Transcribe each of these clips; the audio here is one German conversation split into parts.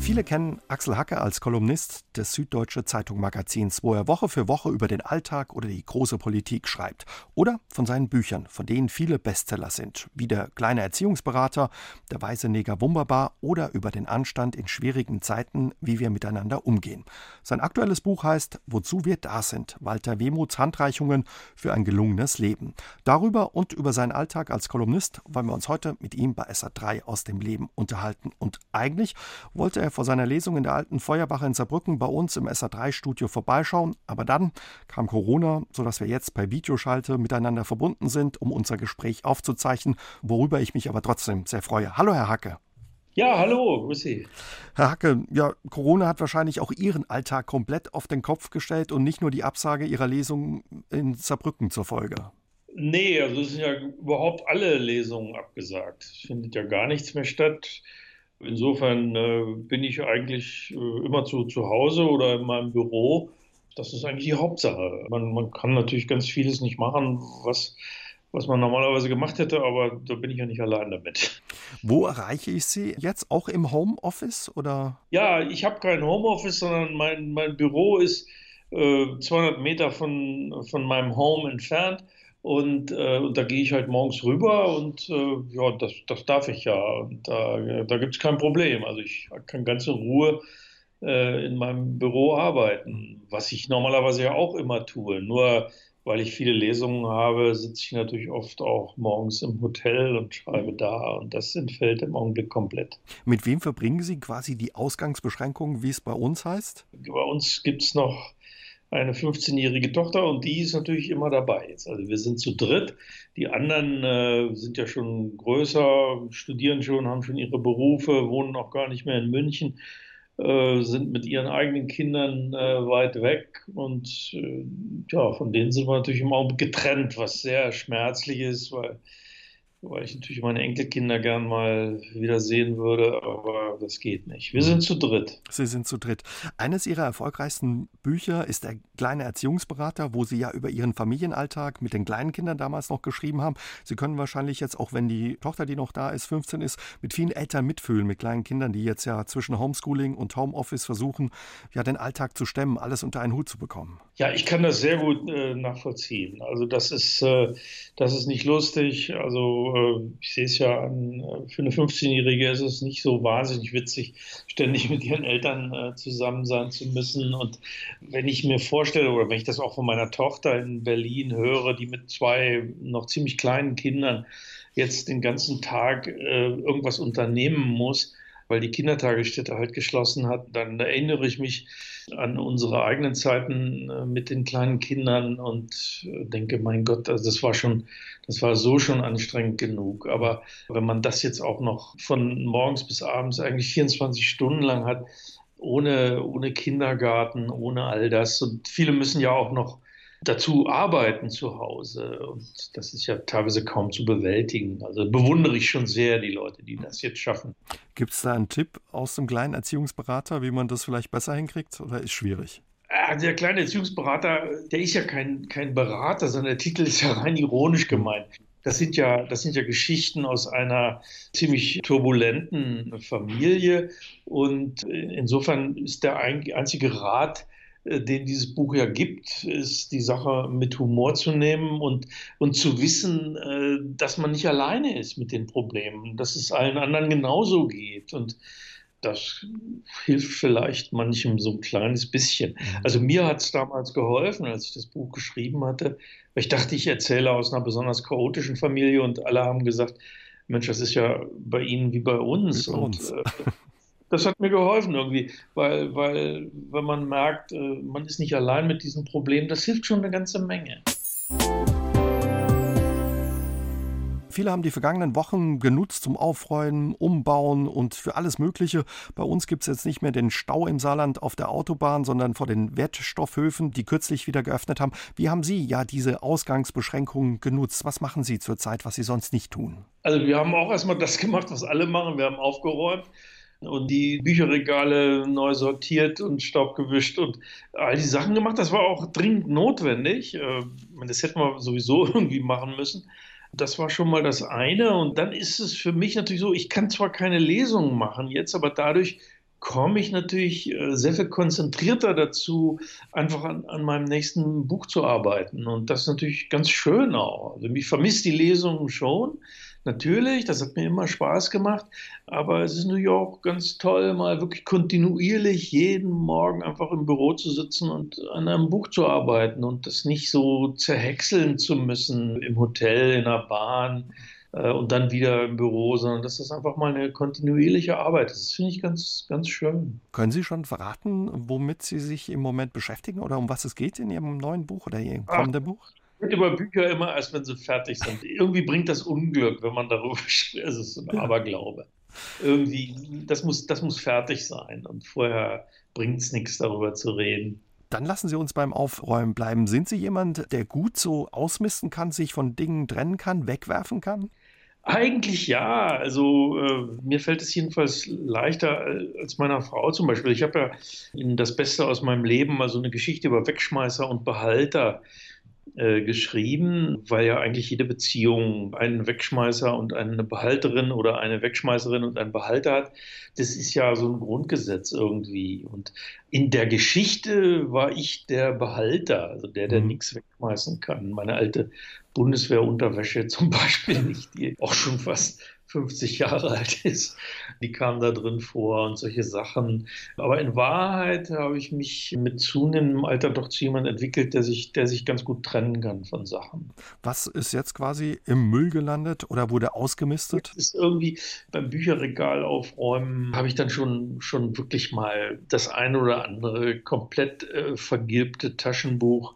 Viele kennen Axel Hacke als Kolumnist des Süddeutsche Zeitung Magazins, wo er Woche für Woche über den Alltag oder die große Politik schreibt. Oder von seinen Büchern, von denen viele Bestseller sind, wie der kleine Erziehungsberater, der weise Neger Wunderbar oder über den Anstand in schwierigen Zeiten, wie wir miteinander umgehen. Sein aktuelles Buch heißt Wozu wir da sind, Walter Wehmuts Handreichungen für ein gelungenes Leben. Darüber und über seinen Alltag als Kolumnist wollen wir uns heute mit ihm bei SA3 aus dem Leben unterhalten. Und eigentlich wollte er vor seiner Lesung in der alten Feuerwache in Saarbrücken bei uns im SA3-Studio vorbeischauen. Aber dann kam Corona, sodass wir jetzt per Videoschalte miteinander verbunden sind, um unser Gespräch aufzuzeichnen, worüber ich mich aber trotzdem sehr freue. Hallo, Herr Hacke. Ja, hallo, grüß Sie. Herr Hacke, ja, Corona hat wahrscheinlich auch Ihren Alltag komplett auf den Kopf gestellt und nicht nur die Absage Ihrer Lesung in Saarbrücken zur Folge. Nee, also es sind ja überhaupt alle Lesungen abgesagt. Es findet ja gar nichts mehr statt. Insofern äh, bin ich eigentlich äh, immer zu, zu Hause oder in meinem Büro. Das ist eigentlich die Hauptsache. Man, man kann natürlich ganz vieles nicht machen, was, was man normalerweise gemacht hätte, aber da bin ich ja nicht allein damit. Wo erreiche ich Sie jetzt? Auch im Homeoffice oder? Ja, ich habe kein Homeoffice, sondern mein, mein Büro ist äh, 200 Meter von, von meinem Home entfernt. Und, äh, und da gehe ich halt morgens rüber und äh, ja, das, das darf ich ja. Und da, da gibt es kein Problem. Also ich kann ganz in Ruhe äh, in meinem Büro arbeiten, was ich normalerweise ja auch immer tue. Nur weil ich viele Lesungen habe, sitze ich natürlich oft auch morgens im Hotel und schreibe da. Und das entfällt im Augenblick komplett. Mit wem verbringen Sie quasi die Ausgangsbeschränkungen, wie es bei uns heißt? Bei uns gibt es noch eine 15-jährige Tochter und die ist natürlich immer dabei. Jetzt. Also wir sind zu dritt. Die anderen äh, sind ja schon größer, studieren schon, haben schon ihre Berufe, wohnen auch gar nicht mehr in München, äh, sind mit ihren eigenen Kindern äh, weit weg und äh, ja, von denen sind wir natürlich im Augenblick getrennt, was sehr schmerzlich ist, weil weil ich natürlich meine Enkelkinder gern mal wieder sehen würde, aber das geht nicht. Wir sind zu dritt. Sie sind zu dritt. Eines Ihrer erfolgreichsten Bücher ist der kleine Erziehungsberater, wo Sie ja über Ihren Familienalltag mit den kleinen Kindern damals noch geschrieben haben. Sie können wahrscheinlich jetzt, auch wenn die Tochter, die noch da ist, 15 ist, mit vielen Eltern mitfühlen, mit kleinen Kindern, die jetzt ja zwischen Homeschooling und Homeoffice versuchen, ja den Alltag zu stemmen, alles unter einen Hut zu bekommen. Ja, ich kann das sehr gut äh, nachvollziehen. Also das ist, äh, das ist nicht lustig. Also äh, ich sehe es ja an, äh, für eine 15-Jährige ist es nicht so wahnsinnig witzig, ständig mit ihren Eltern äh, zusammen sein zu müssen. Und wenn ich mir vorstelle, oder wenn ich das auch von meiner Tochter in Berlin höre, die mit zwei noch ziemlich kleinen Kindern jetzt den ganzen Tag irgendwas unternehmen muss, weil die Kindertagesstätte halt geschlossen hat, dann erinnere ich mich an unsere eigenen Zeiten äh, mit den kleinen Kindern und äh, denke, mein Gott, also das war schon, das war so schon anstrengend genug. Aber wenn man das jetzt auch noch von morgens bis abends eigentlich 24 Stunden lang hat, ohne, ohne Kindergarten, ohne all das. Und viele müssen ja auch noch dazu arbeiten zu Hause. Und das ist ja teilweise kaum zu bewältigen. Also bewundere ich schon sehr die Leute, die das jetzt schaffen. Gibt es da einen Tipp aus dem kleinen Erziehungsberater, wie man das vielleicht besser hinkriegt oder ist schwierig? Der kleine Erziehungsberater, der ist ja kein, kein Berater, sondern der Titel ist ja rein ironisch gemeint. Das sind ja, das sind ja Geschichten aus einer ziemlich turbulenten Familie. Und insofern ist der einzige Rat, den dieses Buch ja gibt, ist die Sache mit Humor zu nehmen und, und zu wissen, äh, dass man nicht alleine ist mit den Problemen, dass es allen anderen genauso geht. Und das hilft vielleicht manchem so ein kleines bisschen. Mhm. Also mir hat es damals geholfen, als ich das Buch geschrieben hatte, weil ich dachte, ich erzähle aus einer besonders chaotischen Familie und alle haben gesagt, Mensch, das ist ja bei Ihnen wie bei uns. Uns. Und, äh, das hat mir geholfen irgendwie, weil, weil wenn man merkt, äh, man ist nicht allein mit diesem Problem, das hilft schon eine ganze Menge. Viele haben die vergangenen Wochen genutzt zum Aufräumen, Umbauen und für alles Mögliche. Bei uns gibt es jetzt nicht mehr den Stau im Saarland auf der Autobahn, sondern vor den Wertstoffhöfen, die kürzlich wieder geöffnet haben. Wie haben Sie ja diese Ausgangsbeschränkungen genutzt? Was machen Sie zurzeit, was Sie sonst nicht tun? Also wir haben auch erstmal das gemacht, was alle machen. Wir haben aufgeräumt und die Bücherregale neu sortiert und Staub gewischt und all die Sachen gemacht. Das war auch dringend notwendig. Äh, das hätten wir sowieso irgendwie machen müssen. Das war schon mal das eine. Und dann ist es für mich natürlich so, ich kann zwar keine Lesungen machen jetzt, aber dadurch komme ich natürlich äh, sehr viel konzentrierter dazu, einfach an, an, meinem nächsten Buch zu arbeiten. Und das ist natürlich ganz schön auch. Also ich vermisse die Lesungen schon. Natürlich, das hat mir immer Spaß gemacht, aber es ist natürlich auch ganz toll, mal wirklich kontinuierlich jeden Morgen einfach im Büro zu sitzen und an einem Buch zu arbeiten und das nicht so zerhäckseln zu müssen im Hotel, in der Bahn äh, und dann wieder im Büro, sondern dass das einfach mal eine kontinuierliche Arbeit ist. Das finde ich ganz, ganz schön. Können Sie schon verraten, womit Sie sich im Moment beschäftigen oder um was es geht in Ihrem neuen Buch oder Ihrem kommenden Buch? Ich rede über Bücher immer erst, wenn sie fertig sind. Irgendwie bringt das Unglück, wenn man darüber spricht. Es ist ein Aberglaube. Irgendwie, das muss, das muss fertig sein und vorher bringt es nichts, darüber zu reden. Dann lassen Sie uns beim Aufräumen bleiben. Sind Sie jemand, der gut so ausmisten kann, sich von Dingen trennen kann, wegwerfen kann? Eigentlich ja. Also äh, mir fällt es jedenfalls leichter äh, als meiner Frau zum Beispiel. Ich habe ja in das Beste aus meinem Leben mal so eine Geschichte über Wegschmeißer und Behalter äh, geschrieben, weil ja eigentlich jede Beziehung einen Wegschmeißer und eine Behalterin oder eine Wegschmeißerin und einen Behalter hat. Das ist ja so ein Grundgesetz irgendwie. Und in der Geschichte war ich der Behalter, also der, der mhm. nichts wegschmeißen kann. Meine alte Bundeswehrunterwäsche zum Beispiel nicht, die auch schon fast 50 Jahre alt ist. Die kam da drin vor und solche Sachen. Aber in Wahrheit habe ich mich mit zunehmendem Alter doch zu jemandem entwickelt, der sich, der sich ganz gut trennen kann von Sachen. Was ist jetzt quasi im Müll gelandet oder wurde ausgemistet? Das ist irgendwie beim Bücherregal aufräumen, habe ich dann schon, schon wirklich mal das eine oder andere komplett äh, vergilbte Taschenbuch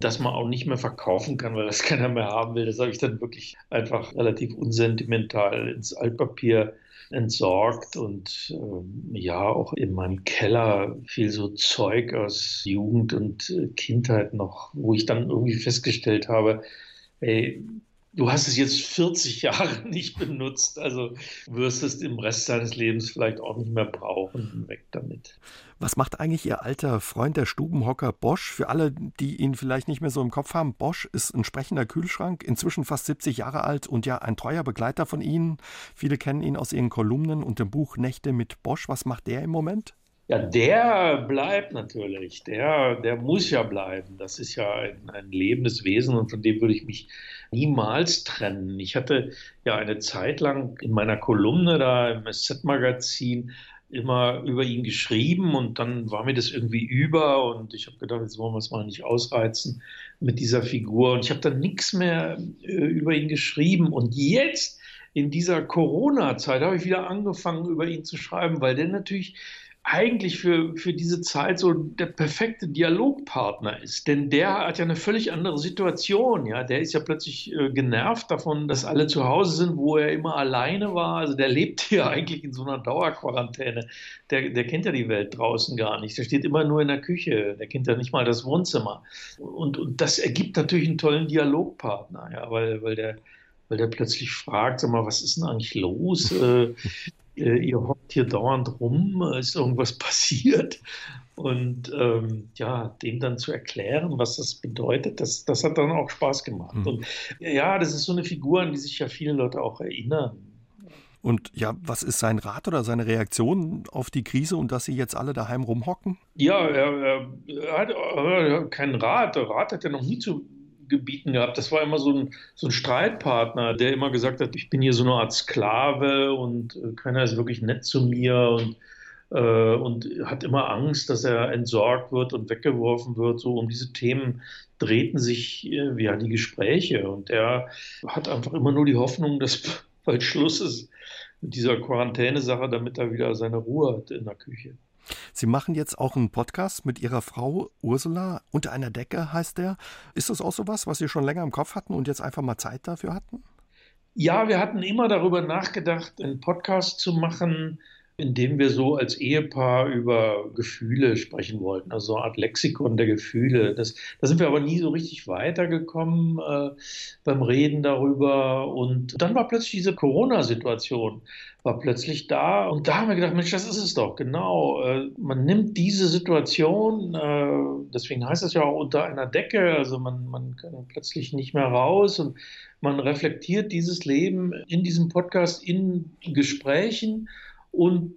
das man auch nicht mehr verkaufen kann, weil das keiner mehr haben will. Das habe ich dann wirklich einfach relativ unsentimental ins Altpapier entsorgt und ähm, ja, auch in meinem Keller viel so Zeug aus Jugend und äh, Kindheit noch, wo ich dann irgendwie festgestellt habe, ey, du hast es jetzt 40 Jahre nicht benutzt, also wirst es im Rest deines Lebens vielleicht auch nicht mehr brauchen. Weg damit. Was macht eigentlich Ihr alter Freund, der Stubenhocker Bosch? Für alle, die ihn vielleicht nicht mehr so im Kopf haben, Bosch ist ein sprechender Kühlschrank, inzwischen fast 70 Jahre alt und ja ein treuer Begleiter von Ihnen. Viele kennen ihn aus Ihren Kolumnen und dem Buch Nächte mit Bosch. Was macht der im Moment? Ja, der bleibt natürlich. Der, der muss ja bleiben. Das ist ja ein, ein lebendes Wesen und von dem würde ich mich niemals trennen. Ich hatte ja eine Zeit lang in meiner Kolumne da im SZ-Magazin immer über ihn geschrieben und dann war mir das irgendwie über und ich habe gedacht, jetzt wollen wir es mal nicht ausreizen mit dieser Figur und ich habe dann nichts mehr äh, über ihn geschrieben und jetzt in dieser Corona-Zeit habe ich wieder angefangen, über ihn zu schreiben, weil der natürlich eigentlich für, für diese Zeit so der perfekte Dialogpartner ist. Denn der hat ja eine völlig andere Situation. Ja? Der ist ja plötzlich äh, genervt davon, dass alle zu Hause sind, wo er immer alleine war. Also der lebt hier eigentlich in so einer Dauerquarantäne. Der, der kennt ja die Welt draußen gar nicht. Der steht immer nur in der Küche. Der kennt ja nicht mal das Wohnzimmer. Und, und das ergibt natürlich einen tollen Dialogpartner, ja? weil, weil der weil der plötzlich fragt, sag mal, was ist denn eigentlich los? Äh, äh, ihr hockt hier dauernd rum, ist irgendwas passiert? Und ähm, ja, dem dann zu erklären, was das bedeutet, das, das hat dann auch Spaß gemacht. Mhm. Und ja, das ist so eine Figur, an die sich ja viele Leute auch erinnern. Und ja, was ist sein Rat oder seine Reaktion auf die Krise und dass sie jetzt alle daheim rumhocken? Ja, er, er hat er hat keinen Rat. Der Rat hat er noch nie zu Gebieten gehabt. Das war immer so ein, so ein Streitpartner, der immer gesagt hat, ich bin hier so eine Art Sklave und äh, keiner ist wirklich nett zu mir und, äh, und hat immer Angst, dass er entsorgt wird und weggeworfen wird. So um diese Themen drehten sich äh, ja die Gespräche und er hat einfach immer nur die Hoffnung, dass bald Schluss ist mit dieser Quarantäne-Sache, damit er wieder seine Ruhe hat in der Küche. Sie machen jetzt auch einen Podcast mit Ihrer Frau Ursula. Unter einer Decke heißt der. Ist das auch so was, was Sie schon länger im Kopf hatten und jetzt einfach mal Zeit dafür hatten? Ja, wir hatten immer darüber nachgedacht, einen Podcast zu machen in dem wir so als Ehepaar über Gefühle sprechen wollten, also eine Art Lexikon der Gefühle. Das, da sind wir aber nie so richtig weitergekommen äh, beim Reden darüber. Und dann war plötzlich diese Corona-Situation, war plötzlich da. Und da haben wir gedacht, Mensch, das ist es doch, genau. Äh, man nimmt diese Situation, äh, deswegen heißt es ja auch unter einer Decke, also man, man kann plötzlich nicht mehr raus und man reflektiert dieses Leben in diesem Podcast, in Gesprächen und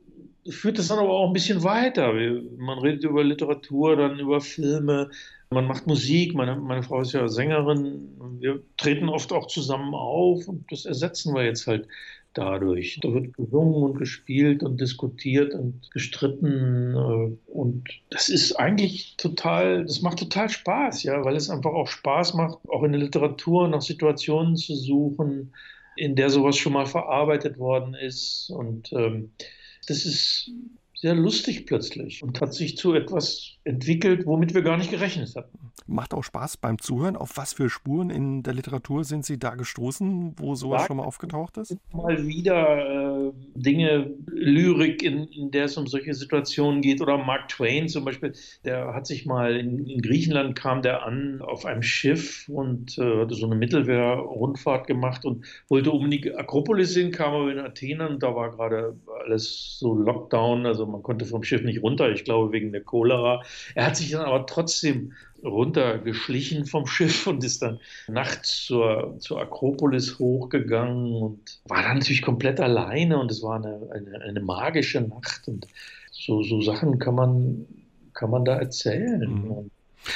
führt das dann aber auch ein bisschen weiter. Man redet über Literatur, dann über Filme, man macht Musik. Meine, meine Frau ist ja Sängerin. Wir treten oft auch zusammen auf und das ersetzen wir jetzt halt dadurch. Da wird gesungen und gespielt und diskutiert und gestritten äh, und das ist eigentlich total, das macht total Spaß, ja, weil es einfach auch Spaß macht, auch in der Literatur nach Situationen zu suchen, in der sowas schon mal verarbeitet worden ist. Und ähm, das ist sehr lustig plötzlich und hat sich zu etwas entwickelt, womit wir gar nicht gerechnet hatten. Macht auch Spaß beim Zuhören. Auf was für Spuren in der Literatur sind Sie da gestoßen, wo sowas Sag, schon mal aufgetaucht ist? Mal wieder äh, Dinge, Lyrik, in, in, der es um solche Situationen geht. Oder Mark Twain zum Beispiel, der hat sich mal in, in Griechenland kam der an auf einem Schiff und äh, hatte so eine Mittelwehr-Rundfahrt gemacht und wollte um die Akropolis sehen, kam aber in Athen und da war gerade alles so Lockdown, also man konnte vom Schiff nicht runter, ich glaube wegen der Cholera. Er hat sich dann aber trotzdem runtergeschlichen vom Schiff und ist dann nachts zur, zur Akropolis hochgegangen und war dann natürlich komplett alleine und es war eine, eine, eine magische Nacht und so, so Sachen kann man, kann man da erzählen. Mhm.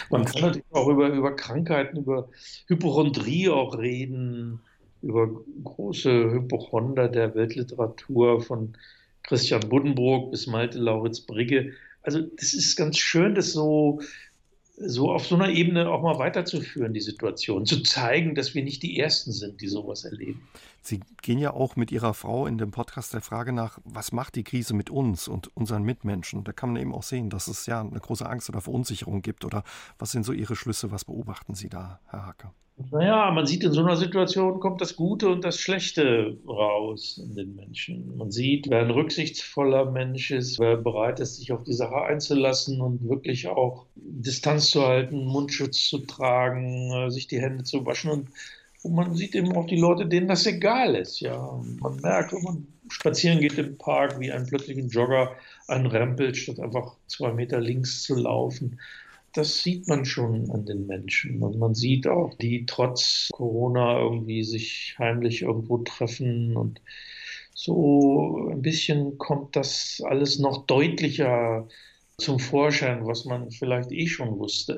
Man kann natürlich auch über, über Krankheiten, über Hypochondrie auch reden, über große Hypochonder der Weltliteratur von Christian Buddenbrook bis Malte Lauritz Brigge. Also das ist ganz schön, das so, so auf so einer Ebene auch mal weiterzuführen, die Situation, zu zeigen, dass wir nicht die Ersten sind, die sowas erleben. Sie gehen ja auch mit Ihrer Frau in dem Podcast der Frage nach, was macht die Krise mit uns und unseren Mitmenschen? Da kann man eben auch sehen, dass es ja eine große Angst oder Verunsicherung gibt. Oder was sind so Ihre Schlüsse? Was beobachten Sie da, Herr Hacke? Naja, man sieht in so einer Situation kommt das Gute und das Schlechte raus in den Menschen. Man sieht, wer ein rücksichtsvoller Mensch ist, wer bereit ist, sich auf die Sache einzulassen und wirklich auch Distanz zu halten, Mundschutz zu tragen, äh, sich die Hände zu waschen. Und, und man sieht eben auch die Leute, denen das egal ist. Ja, man merkt, wenn man spazieren geht im Park, wie ein plötzlichen Jogger anrempelt, statt einfach zwei Meter links zu laufen das sieht man schon an den Menschen. Und man sieht auch, die trotz Corona irgendwie sich heimlich irgendwo treffen. Und so ein bisschen kommt das alles noch deutlicher zum Vorschein, was man vielleicht eh schon wusste.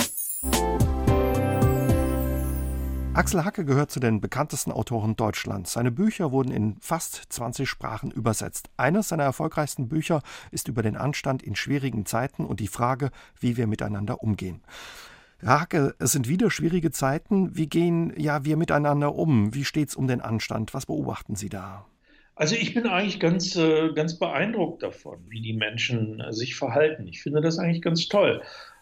Axel Hacke gehört zu den bekanntesten Autoren Deutschlands. Seine Bücher wurden in fast 20 Sprachen übersetzt. Eines seiner erfolgreichsten Bücher ist über den Anstand in schwierigen Zeiten und die Frage, wie wir miteinander umgehen. Herr Hacke, es sind wieder schwierige Zeiten. Wie gehen ja wir miteinander um? Wie steht es um den Anstand? Was beobachten Sie da? Also ich bin eigentlich ganz, äh, ganz beeindruckt davon, wie die Menschen äh, sich verhalten. Ich finde das eigentlich ganz toll.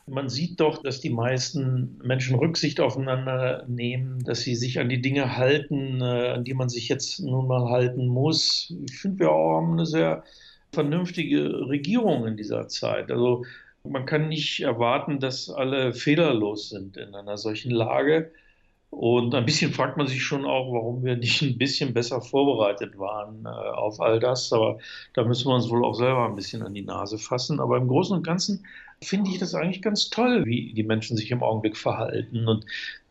Man sieht doch, dass die meisten Menschen Rücksicht aufeinander nehmen, dass sie sich an die Dinge halten, äh, an die man sich jetzt nun mal halten muss. Ich finde, wir haben eine sehr vernünftige Regierung in dieser Zeit. Also man kann nicht erwarten, dass alle fehlerlos sind in einer solchen Lage. Und ein bisschen fragt man sich schon auch, warum wir nicht ein bisschen besser vorbereitet waren äh, auf all das. Aber da müssen wir uns wohl auch selber ein bisschen an die Nase fassen. Aber im Großen und Ganzen finde ich das eigentlich ganz toll, wie die Menschen sich im Augenblick verhalten. Und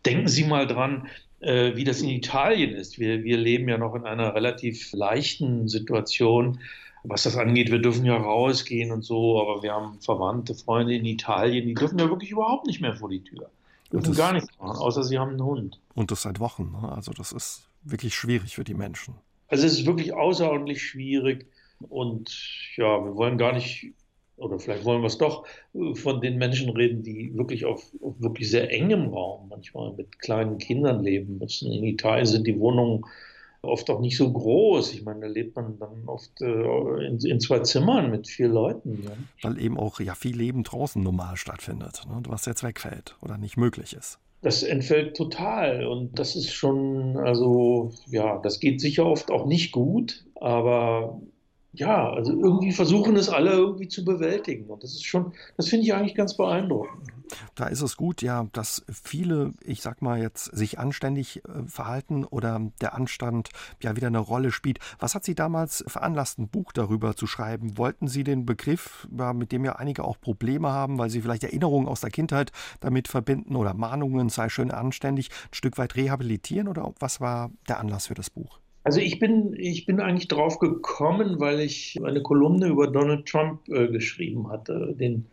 denken Sie mal dran, äh, wie das in Italien ist. Wir, wir leben ja noch in einer relativ leichten Situation was das angeht, wir dürfen ja rausgehen und so, aber wir haben Verwandte, Freunde in Italien, die dürfen ja wirklich überhaupt nicht mehr vor die Tür. Dürfen gar nichts machen, außer sie haben einen Hund. Und das seit Wochen. Ne? Also das ist wirklich schwierig für die Menschen. Also es ist wirklich außerordentlich schwierig. Und ja, wir wollen gar nicht, oder vielleicht wollen wir es doch, von den Menschen reden, die wirklich auf, auf wirklich sehr engem Raum manchmal mit kleinen Kindern leben müssen. In Italien sind die Wohnungen oft auch nicht so groß. Ich meine, da lebt man dann oft äh, in, in, zwei Zimmern mit vier Leuten. Ja. Weil eben auch ja viel Leben draußen normal stattfindet, ne? was jetzt wegfällt oder nicht möglich ist. Das entfällt total und das ist schon, also ja, das geht sicher oft auch nicht gut, aber ja, also irgendwie versuchen es alle irgendwie zu bewältigen. Und das ist schon, das finde ich eigentlich ganz beeindruckend. Da ist es gut, ja, dass viele, ich sag mal jetzt, sich anständig äh, verhalten oder der Anstand ja wieder eine Rolle spielt. Was hat Sie damals veranlasst, ein Buch darüber zu schreiben? Wollten Sie den Begriff, mit dem ja einige auch Probleme haben, weil sie vielleicht Erinnerungen aus der Kindheit damit verbinden oder Mahnungen, sei schön anständig, ein Stück weit rehabilitieren oder was war der Anlass für das Buch? Also ich bin, ich bin eigentlich drauf gekommen, weil ich eine Kolumne über Donald Trump äh, geschrieben hatte, den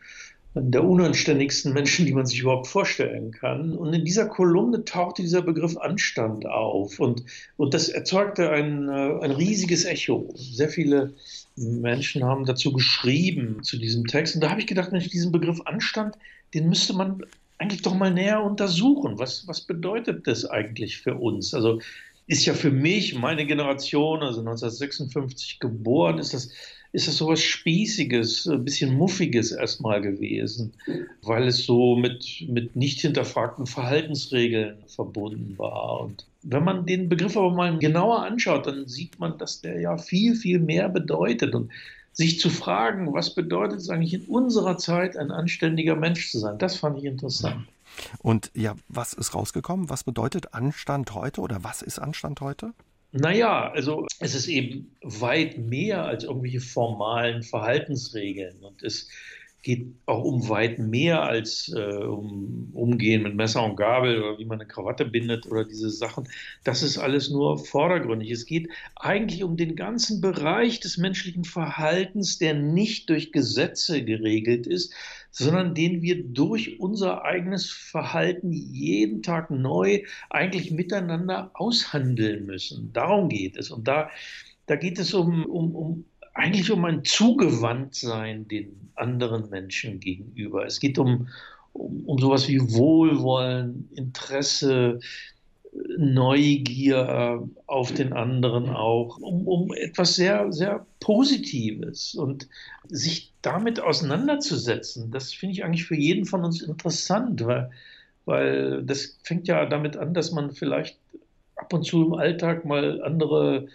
der unanständigsten Menschen, die man sich überhaupt vorstellen kann. Und in dieser Kolumne tauchte dieser Begriff Anstand auf und, und das erzeugte ein, äh, ein riesiges Echo. Sehr viele Menschen haben dazu geschrieben, zu diesem Text. Und da habe ich gedacht, Mensch, diesen Begriff Anstand, den müsste man eigentlich doch mal näher untersuchen. Was, was bedeutet das eigentlich für uns? Also ist ja für mich, meine Generation, also 1956 geboren, ist das, ist das sowas Spießiges, ein bisschen Muffiges erstmal gewesen, weil es so mit, mit nicht hinterfragten Verhaltensregeln verbunden war. Und wenn man den Begriff aber mal genauer anschaut, dann sieht man, dass der ja viel, viel mehr bedeutet. Und sich zu fragen, was bedeutet es eigentlich in unserer Zeit, ein anständiger Mensch zu sein, das fand ich interessant. Und ja, was ist rausgekommen? Was bedeutet Anstand heute oder was ist Anstand heute? Naja, also es ist eben weit mehr als irgendwelche formalen Verhaltensregeln und es geht auch um weit mehr als äh, um Umgehen mit Messer und Gabel oder wie man eine Krawatte bindet oder diese Sachen. Das ist alles nur vordergründig. Es geht eigentlich um den ganzen Bereich des menschlichen Verhaltens, der nicht durch Gesetze geregelt ist, sondern den wir durch unser eigenes Verhalten jeden Tag neu eigentlich miteinander aushandeln müssen. Darum geht es. Und da, da geht es um, um, um eigentlich um ein Zugewandtsein den anderen Menschen gegenüber. Es geht um, um, um sowas wie Wohlwollen, Interesse, Neugier auf den anderen auch, um, um etwas sehr, sehr Positives und sich damit auseinanderzusetzen, das finde ich eigentlich für jeden von uns interessant, weil, weil das fängt ja damit an, dass man vielleicht ab und zu im Alltag mal andere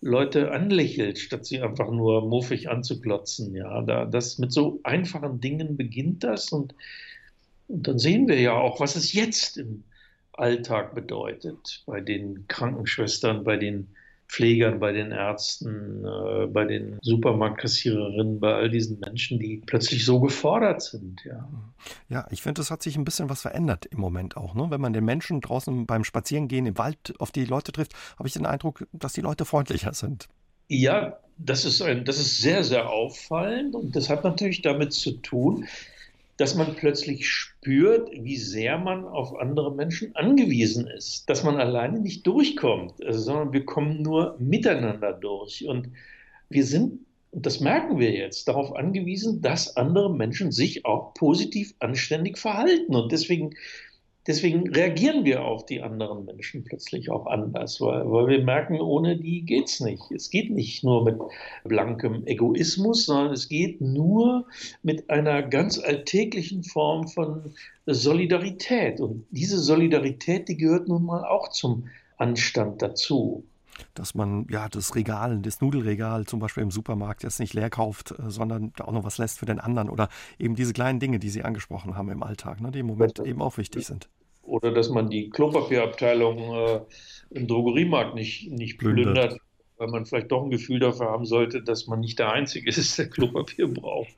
Leute anlächelt, statt sie einfach nur muffig anzuklotzen. Ja, da, das mit so einfachen Dingen beginnt das und, und dann sehen wir ja auch, was es jetzt im Alltag bedeutet bei den Krankenschwestern, bei den Pflegern, bei den Ärzten, äh, bei den Supermarktkassiererinnen, bei all diesen Menschen, die plötzlich so gefordert sind. Ja, ja ich finde, es hat sich ein bisschen was verändert im Moment auch. Ne? Wenn man den Menschen draußen beim Spazierengehen im Wald auf die Leute trifft, habe ich den Eindruck, dass die Leute freundlicher sind. Ja, das ist, ein, das ist sehr, sehr auffallend und das hat natürlich damit zu tun, dass man plötzlich spürt, wie sehr man auf andere Menschen angewiesen ist, dass man alleine nicht durchkommt, also, sondern wir kommen nur miteinander durch. Und wir sind, und das merken wir jetzt, darauf angewiesen, dass andere Menschen sich auch positiv anständig verhalten. Und deswegen deswegen reagieren wir auf die anderen Menschen plötzlich auch anders, weil, weil wir merken, ohne die geht es nicht. Es geht nicht nur mit blankem Egoismus, sondern es geht nur mit einer ganz alltäglichen Form von Solidarität. Und diese Solidarität, die gehört nun mal auch zum Anstand dazu dass man ja das Regal, das Nudelregal zum Beispiel im Supermarkt jetzt nicht leer kauft, äh, sondern auch noch was lässt für den anderen oder eben diese kleinen Dinge, die Sie angesprochen haben im Alltag, ne, die im Moment eben auch wichtig sind. Oder dass man die Klopapierabteilung äh, im Drogeriemarkt nicht, nicht plündert, plündert, weil man vielleicht doch ein Gefühl dafür haben sollte, dass man nicht der Einzige ist, der Klopapier braucht.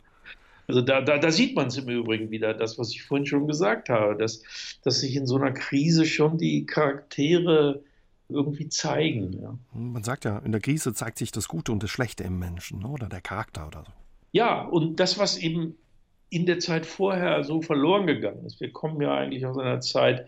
Also da, da, da sieht man es im Übrigen wieder, das, was ich vorhin schon gesagt habe, dass, dass sich in so einer Krise schon die Charaktere irgendwie zeigen. Ja. Man sagt ja, in der Krise zeigt sich das Gute und das Schlechte im Menschen ne, oder der Charakter oder so. Ja, und das, was eben in der Zeit vorher so verloren gegangen ist. Wir kommen ja eigentlich aus einer Zeit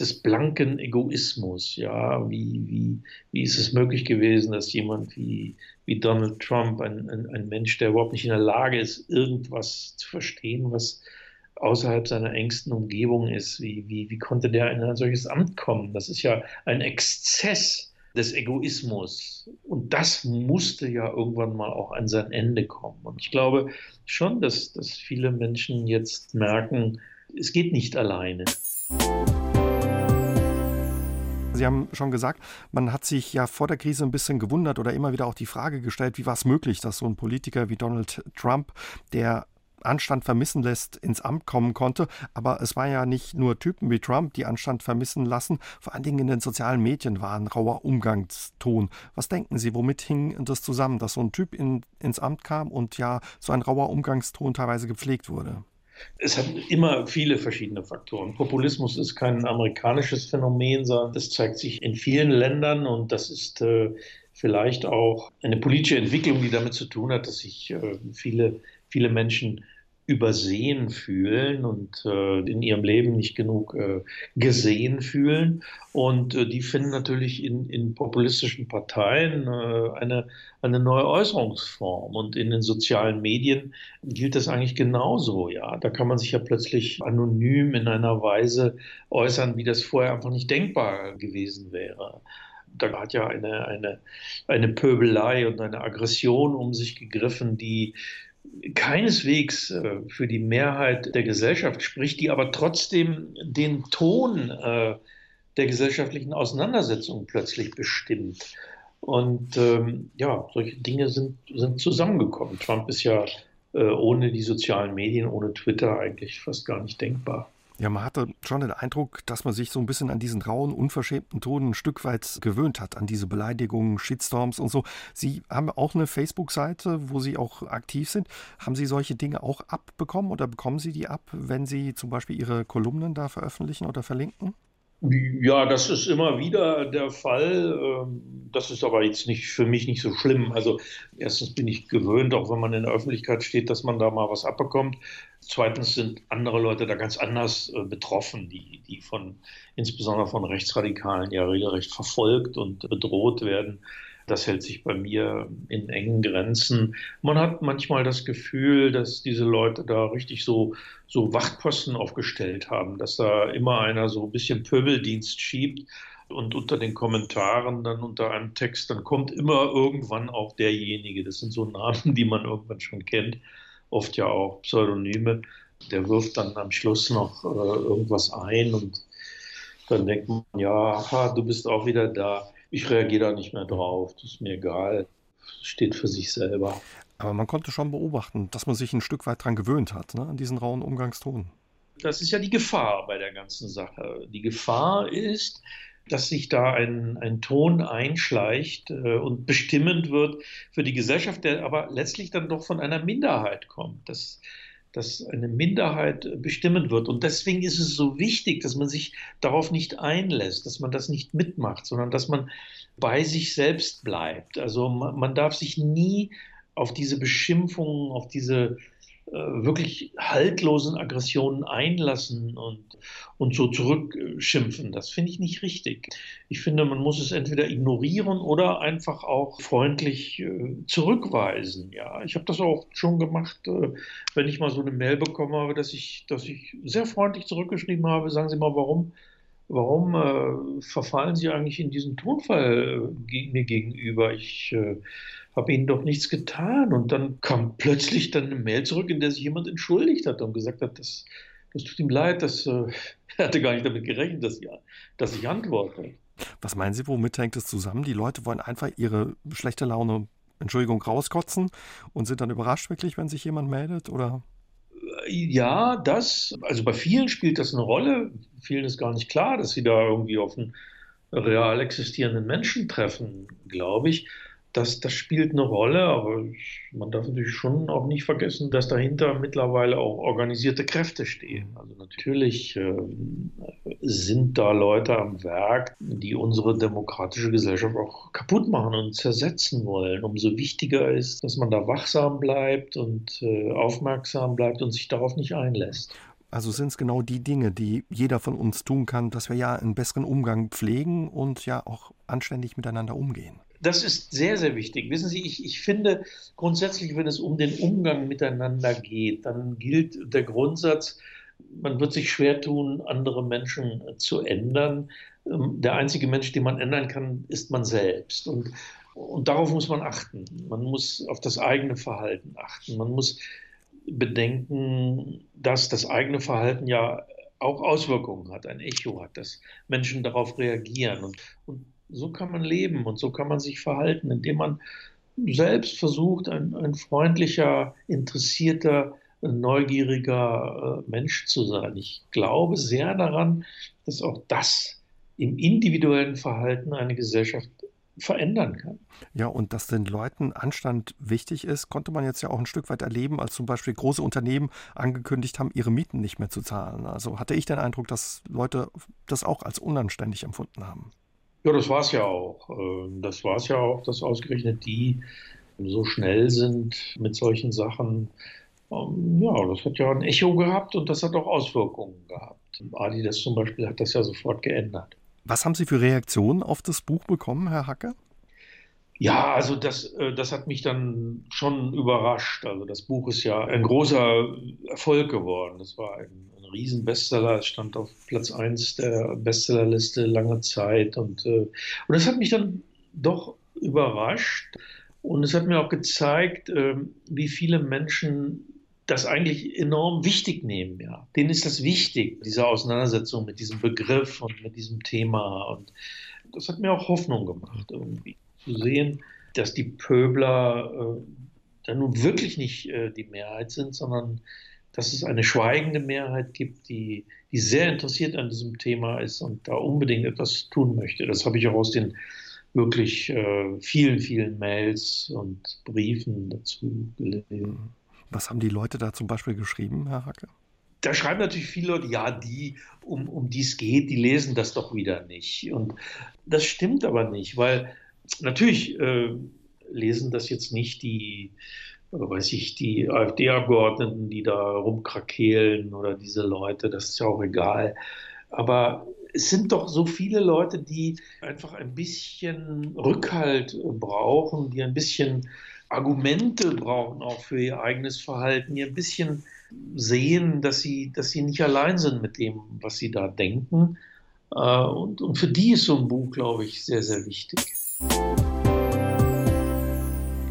des blanken Egoismus. Ja, wie, wie, wie ist es möglich gewesen, dass jemand wie, wie Donald Trump, ein, ein, ein Mensch, der überhaupt nicht in der Lage ist, irgendwas zu verstehen, was außerhalb seiner engsten Umgebung ist, wie, wie, wie konnte der in ein solches Amt kommen? Das ist ja ein Exzess des Egoismus. Und das musste ja irgendwann mal auch an sein Ende kommen. Und ich glaube schon, dass, dass viele Menschen jetzt merken, es geht nicht alleine. Sie haben schon gesagt, man hat sich ja vor der Krise ein bisschen gewundert oder immer wieder auch die Frage gestellt, wie war es möglich, dass so ein Politiker wie Donald Trump, der Anstand vermissen lässt, ins Amt kommen konnte. Aber es war ja nicht nur Typen wie Trump, die Anstand vermissen lassen. Vor allen Dingen in den sozialen Medien war ein rauer Umgangston. Was denken Sie, womit hing das zusammen, dass so ein Typ in, ins Amt kam und ja so ein rauer Umgangston teilweise gepflegt wurde? Es hat immer viele verschiedene Faktoren. Populismus ist kein amerikanisches Phänomen, sondern das zeigt sich in vielen Ländern und das ist äh, vielleicht auch eine politische Entwicklung, die damit zu tun hat, dass sich äh, viele, viele Menschen übersehen fühlen und äh, in ihrem Leben nicht genug äh, gesehen fühlen. Und äh, die finden natürlich in, in populistischen Parteien äh, eine, eine neue Äußerungsform. Und in den sozialen Medien gilt das eigentlich genauso. Ja, da kann man sich ja plötzlich anonym in einer Weise äußern, wie das vorher einfach nicht denkbar gewesen wäre da hat ja eine, eine, eine Pöbelei und eine Aggression um sich gegriffen, die keineswegs äh, für die Mehrheit der Gesellschaft spricht, die aber trotzdem den Ton äh, der gesellschaftlichen Auseinandersetzung plötzlich bestimmt. Und ähm, ja, solche Dinge sind, sind zusammengekommen. Trump ist ja äh, ohne die sozialen Medien, ohne Twitter eigentlich fast gar nicht denkbar. Ja, man hatte schon den Eindruck, dass man sich so ein bisschen an diesen rauen, unverschämten Ton ein Stück weit gewöhnt hat, an diese Beleidigungen, Shitstorms und so. Sie haben auch eine Facebook-Seite, wo Sie auch aktiv sind. Haben Sie solche Dinge auch abbekommen oder bekommen Sie die ab, wenn Sie zum Beispiel Ihre Kolumnen da veröffentlichen oder verlinken? Ja, das ist immer wieder der Fall. Ähm, das ist aber jetzt nicht für mich nicht so schlimm. Also erstens bin ich gewöhnt, auch wenn man in der Öffentlichkeit steht, dass man da mal was abbekommt. Zweitens sind andere Leute da ganz anders äh, betroffen, die, die von insbesondere von Rechtsradikalen ja regelrecht verfolgt und bedroht werden. Das hält sich bei mir in engen Grenzen. Man hat manchmal das Gefühl, dass diese Leute da richtig so, so Wachtposten aufgestellt haben, dass da immer einer so ein bisschen Pöbeldienst schiebt und unter den Kommentaren dann unter einem Text, dann kommt immer irgendwann auch derjenige. Das sind so Namen, die man irgendwann schon kennt, oft ja auch Pseudonyme. Der wirft dann am Schluss noch äh, irgendwas ein und dann denkt man, ja, aha, du bist auch wieder da ich reagiere da nicht mehr drauf. Das ist mir egal. Steht für sich selber. Aber man konnte schon beobachten, dass man sich ein Stück weit daran gewöhnt hat, ne, an diesen rauen Umgangston. Das ist ja die Gefahr bei der ganzen Sache. Die Gefahr ist, dass sich da ein, ein Ton einschleicht äh, und bestimmend wird für die Gesellschaft, der aber letztlich dann doch von einer Minderheit kommt. Das, dass eine Minderheit bestimmen wird. Und deswegen ist es so wichtig, dass man sich darauf nicht einlässt, dass man das nicht mitmacht, sondern dass man bei sich selbst bleibt. Also man, man darf sich nie auf diese Beschimpfungen, auf diese wirklich haltlosen Aggressionen einlassen und, und so zurückschimpfen. Das finde ich nicht richtig. Ich finde, man muss es entweder ignorieren oder einfach auch freundlich äh, zurückweisen. Ja, ich habe das auch schon gemacht, äh, wenn ich mal so eine Mail bekommen habe, dass ich, dass ich sehr freundlich zurückgeschrieben habe. Sagen Sie mal, warum warum äh, verfallen Sie eigentlich in diesen Tonfall äh, mir gegenüber? Ich äh, habe Ihnen doch nichts getan. Und dann kam plötzlich dann eine Mail zurück, in der sich jemand entschuldigt hat und gesagt hat, das, das tut ihm leid, das, äh, er hatte gar nicht damit gerechnet, dass ich, dass ich antworte. Was meinen Sie, womit hängt es zusammen? Die Leute wollen einfach ihre schlechte Laune, Entschuldigung, rauskotzen und sind dann überrascht wirklich, wenn sich jemand meldet, oder? Ja, das, also bei vielen spielt das eine Rolle. Vielen ist gar nicht klar, dass sie da irgendwie auf einen real existierenden Menschen treffen, glaube ich das, das spielt eine Rolle, aber man darf natürlich schon auch nicht vergessen, dass dahinter mittlerweile auch organisierte Kräfte stehen. Also natürlich äh, sind da Leute am Werk, die unsere demokratische Gesellschaft auch kaputt machen und zersetzen wollen. Umso wichtiger ist, dass man da wachsam bleibt und äh, aufmerksam bleibt und sich darauf nicht einlässt. Also sind es genau die Dinge, die jeder von uns tun kann, dass wir ja einen besseren Umgang pflegen und ja auch anständig miteinander umgehen. Das ist sehr, sehr wichtig. Wissen Sie, ich, ich finde grundsätzlich, wenn es um den Umgang miteinander geht, dann gilt der Grundsatz, man wird sich schwer tun, andere Menschen zu ändern. Ähm, der einzige Mensch, den man ändern kann, ist man selbst. Und, und darauf muss man achten. Man muss auf das eigene Verhalten achten. Man muss bedenken, dass das eigene Verhalten ja auch Auswirkungen hat, ein Echo hat, dass Menschen darauf reagieren. Und, und so kann man leben und so kann man sich verhalten, indem man selbst versucht, ein, ein freundlicher, interessierter, neugieriger äh, Mensch zu sein. Ich glaube sehr daran, dass auch das im individuellen Verhalten eine Gesellschaft verändern kann. Ja, und dass den Leuten Anstand wichtig ist, konnte man jetzt ja auch ein Stück weit erleben, als zum Beispiel große Unternehmen angekündigt haben, ihre Mieten nicht mehr zu zahlen. Also hatte ich den Eindruck, dass Leute das auch als unanständig empfunden haben. Ja, das war es ja auch. Ähm, das war es ja auch, dass ausgerechnet die so schnell sind mit solchen Sachen. Ähm, ja, das hat ja ein Echo gehabt und das hat auch Auswirkungen gehabt. Adidas zum Beispiel hat das ja sofort geändert. Was haben Sie für Reaktionen auf das Buch bekommen, Herr Hacke? Ja, also das, äh, das hat mich dann schon überrascht. Also das Buch ist ja ein großer Erfolg geworden. Das war ein, ein Riesenbestseller. Es stand auf Platz 1 der Bestsellerliste lange Zeit. Und, äh, und das hat mich dann doch überrascht. Und es hat mir auch gezeigt, ähm, wie viele Menschen das eigentlich enorm wichtig nehmen, ja. Denen ist das wichtig, diese Auseinandersetzung mit diesem Begriff und mit diesem Thema. Und das hat mir auch Hoffnung gemacht, irgendwie zu sehen, dass die Pöbler äh, dann nun wirklich nicht äh, die Mehrheit sind, sondern dass es eine schweigende Mehrheit gibt, die, die sehr interessiert an diesem Thema ist und da unbedingt etwas tun möchte. Das habe ich auch aus den wirklich äh, vielen, vielen Mails und Briefen dazu gelesen. Was haben die Leute da zum Beispiel geschrieben, Herr Hacke? Da schreiben natürlich viele Leute, ja, die, um, um die es geht, die lesen das doch wieder nicht. Und das stimmt aber nicht, weil natürlich äh, lesen das jetzt nicht die, weiß ich, die AfD-Abgeordneten, die da rumkrakehlen oder diese Leute, das ist ja auch egal. Aber es sind doch so viele Leute, die einfach ein bisschen Rückhalt brauchen, die ein bisschen Argumente brauchen auch für ihr eigenes Verhalten, die ein bisschen sehen, dass sie, dass sie nicht allein sind mit dem, was sie da denken. Äh, und, und für die ist so ein Buch, glaube ich, sehr, sehr wichtig.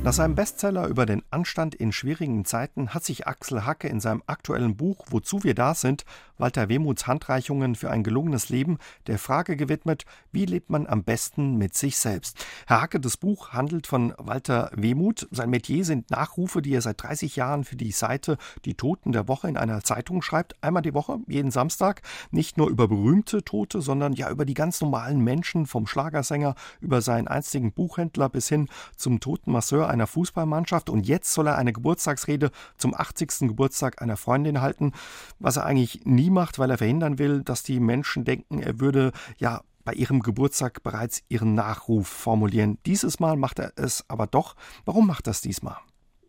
Nach seinem Bestseller über den Anstand in schwierigen Zeiten hat sich Axel Hacke in seinem aktuellen Buch Wozu wir da sind, Walter Wehmuts Handreichungen für ein gelungenes Leben, der Frage gewidmet, wie lebt man am besten mit sich selbst. Herr Hacke, das Buch handelt von Walter Wehmut. Sein Metier sind Nachrufe, die er seit 30 Jahren für die Seite Die Toten der Woche in einer Zeitung schreibt, einmal die Woche, jeden Samstag, nicht nur über berühmte Tote, sondern ja über die ganz normalen Menschen, vom Schlagersänger über seinen einstigen Buchhändler bis hin zum toten Masseur einer Fußballmannschaft und jetzt soll er eine Geburtstagsrede zum 80. Geburtstag einer Freundin halten, was er eigentlich nie macht, weil er verhindern will, dass die Menschen denken, er würde ja bei ihrem Geburtstag bereits ihren Nachruf formulieren. Dieses Mal macht er es aber doch. Warum macht er es diesmal?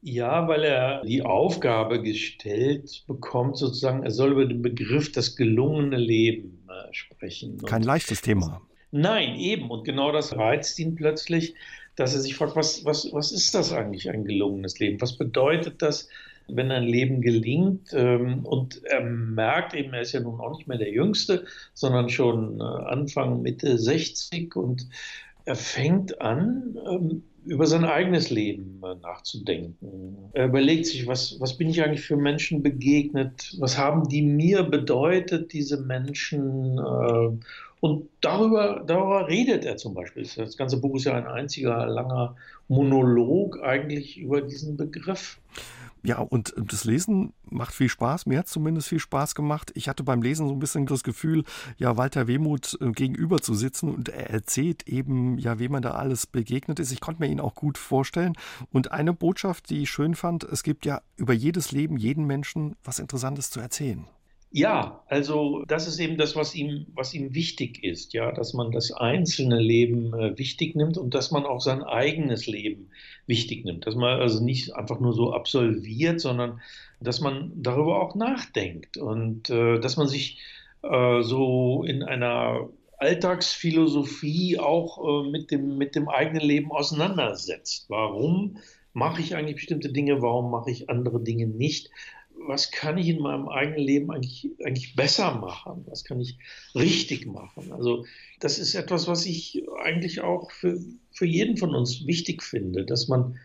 Ja, weil er die Aufgabe gestellt bekommt, sozusagen, er soll über den Begriff das gelungene Leben äh, sprechen. Kein leichtes Thema. Nein, eben. Und genau das reizt ihn plötzlich, dass er sich fragt, was, was, was ist das eigentlich, ein gelungenes Leben? Was bedeutet das, wenn ein Leben gelingt? Ähm, und er merkt eben, er ist ja nun auch nicht mehr der Jüngste, sondern schon äh, Anfang, Mitte 60 und er fängt an, ähm, über sein eigenes Leben äh, nachzudenken. Er überlegt sich, was, was bin ich eigentlich für Menschen begegnet? Was haben die mir bedeutet, diese Menschen? Und darüber, darüber redet er zum Beispiel. Das ganze Buch ist ja ein einziger langer Monolog eigentlich über diesen Begriff. Ja, und das Lesen macht viel Spaß. Mir hat zumindest viel Spaß gemacht. Ich hatte beim Lesen so ein bisschen das Gefühl, ja, Walter Wehmuth äh, gegenüber zu sitzen und er erzählt eben, ja, wem man da alles begegnet ist. Ich konnte mir ihn auch gut vorstellen. Und eine Botschaft, die ich schön fand, es gibt ja über jedes Leben, jeden Menschen was Interessantes zu erzählen. Ja, also das ist eben das, was ihm, was ihm wichtig ist, ja, dass man das einzelne Leben äh, wichtig nimmt und dass man auch sein eigenes Leben wichtig nimmt. Dass man also nicht einfach nur so absolviert, sondern dass man darüber auch nachdenkt und äh, dass man sich äh, so in einer Alltagsphilosophie auch äh, mit, dem, mit dem eigenen Leben auseinandersetzt. Warum mache ich eigentlich bestimmte Dinge, warum mache ich andere Dinge nicht? Was kann ich in meinem eigenen Leben eigentlich, eigentlich besser machen? Was kann ich richtig machen? Also das ist etwas, was ich eigentlich auch für, für jeden von uns wichtig finde, dass man,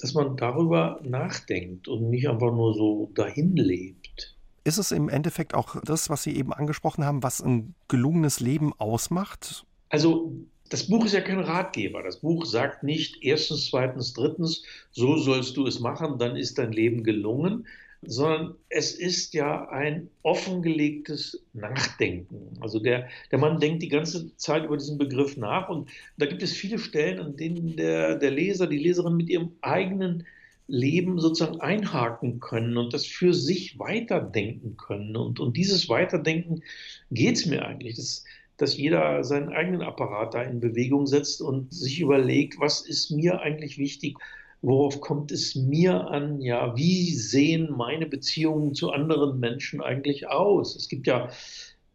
dass man darüber nachdenkt und nicht einfach nur so dahin lebt. Ist es im Endeffekt auch das, was Sie eben angesprochen haben, was ein gelungenes Leben ausmacht? Also das Buch ist ja kein Ratgeber. Das Buch sagt nicht erstens, zweitens, drittens, so sollst du es machen, dann ist dein Leben gelungen, sondern es ist ja ein offengelegtes Nachdenken. Also der, der Mann denkt die ganze Zeit über diesen Begriff nach und da gibt es viele Stellen, an denen der, der Leser, die Leserin mit ihrem eigenen Leben sozusagen einhaken können und das für sich weiterdenken können. Und, und dieses Weiterdenken geht es mir eigentlich. Das, dass jeder seinen eigenen Apparat da in Bewegung setzt und sich überlegt, was ist mir eigentlich wichtig, worauf kommt es mir an, ja, wie sehen meine Beziehungen zu anderen Menschen eigentlich aus? Es gibt ja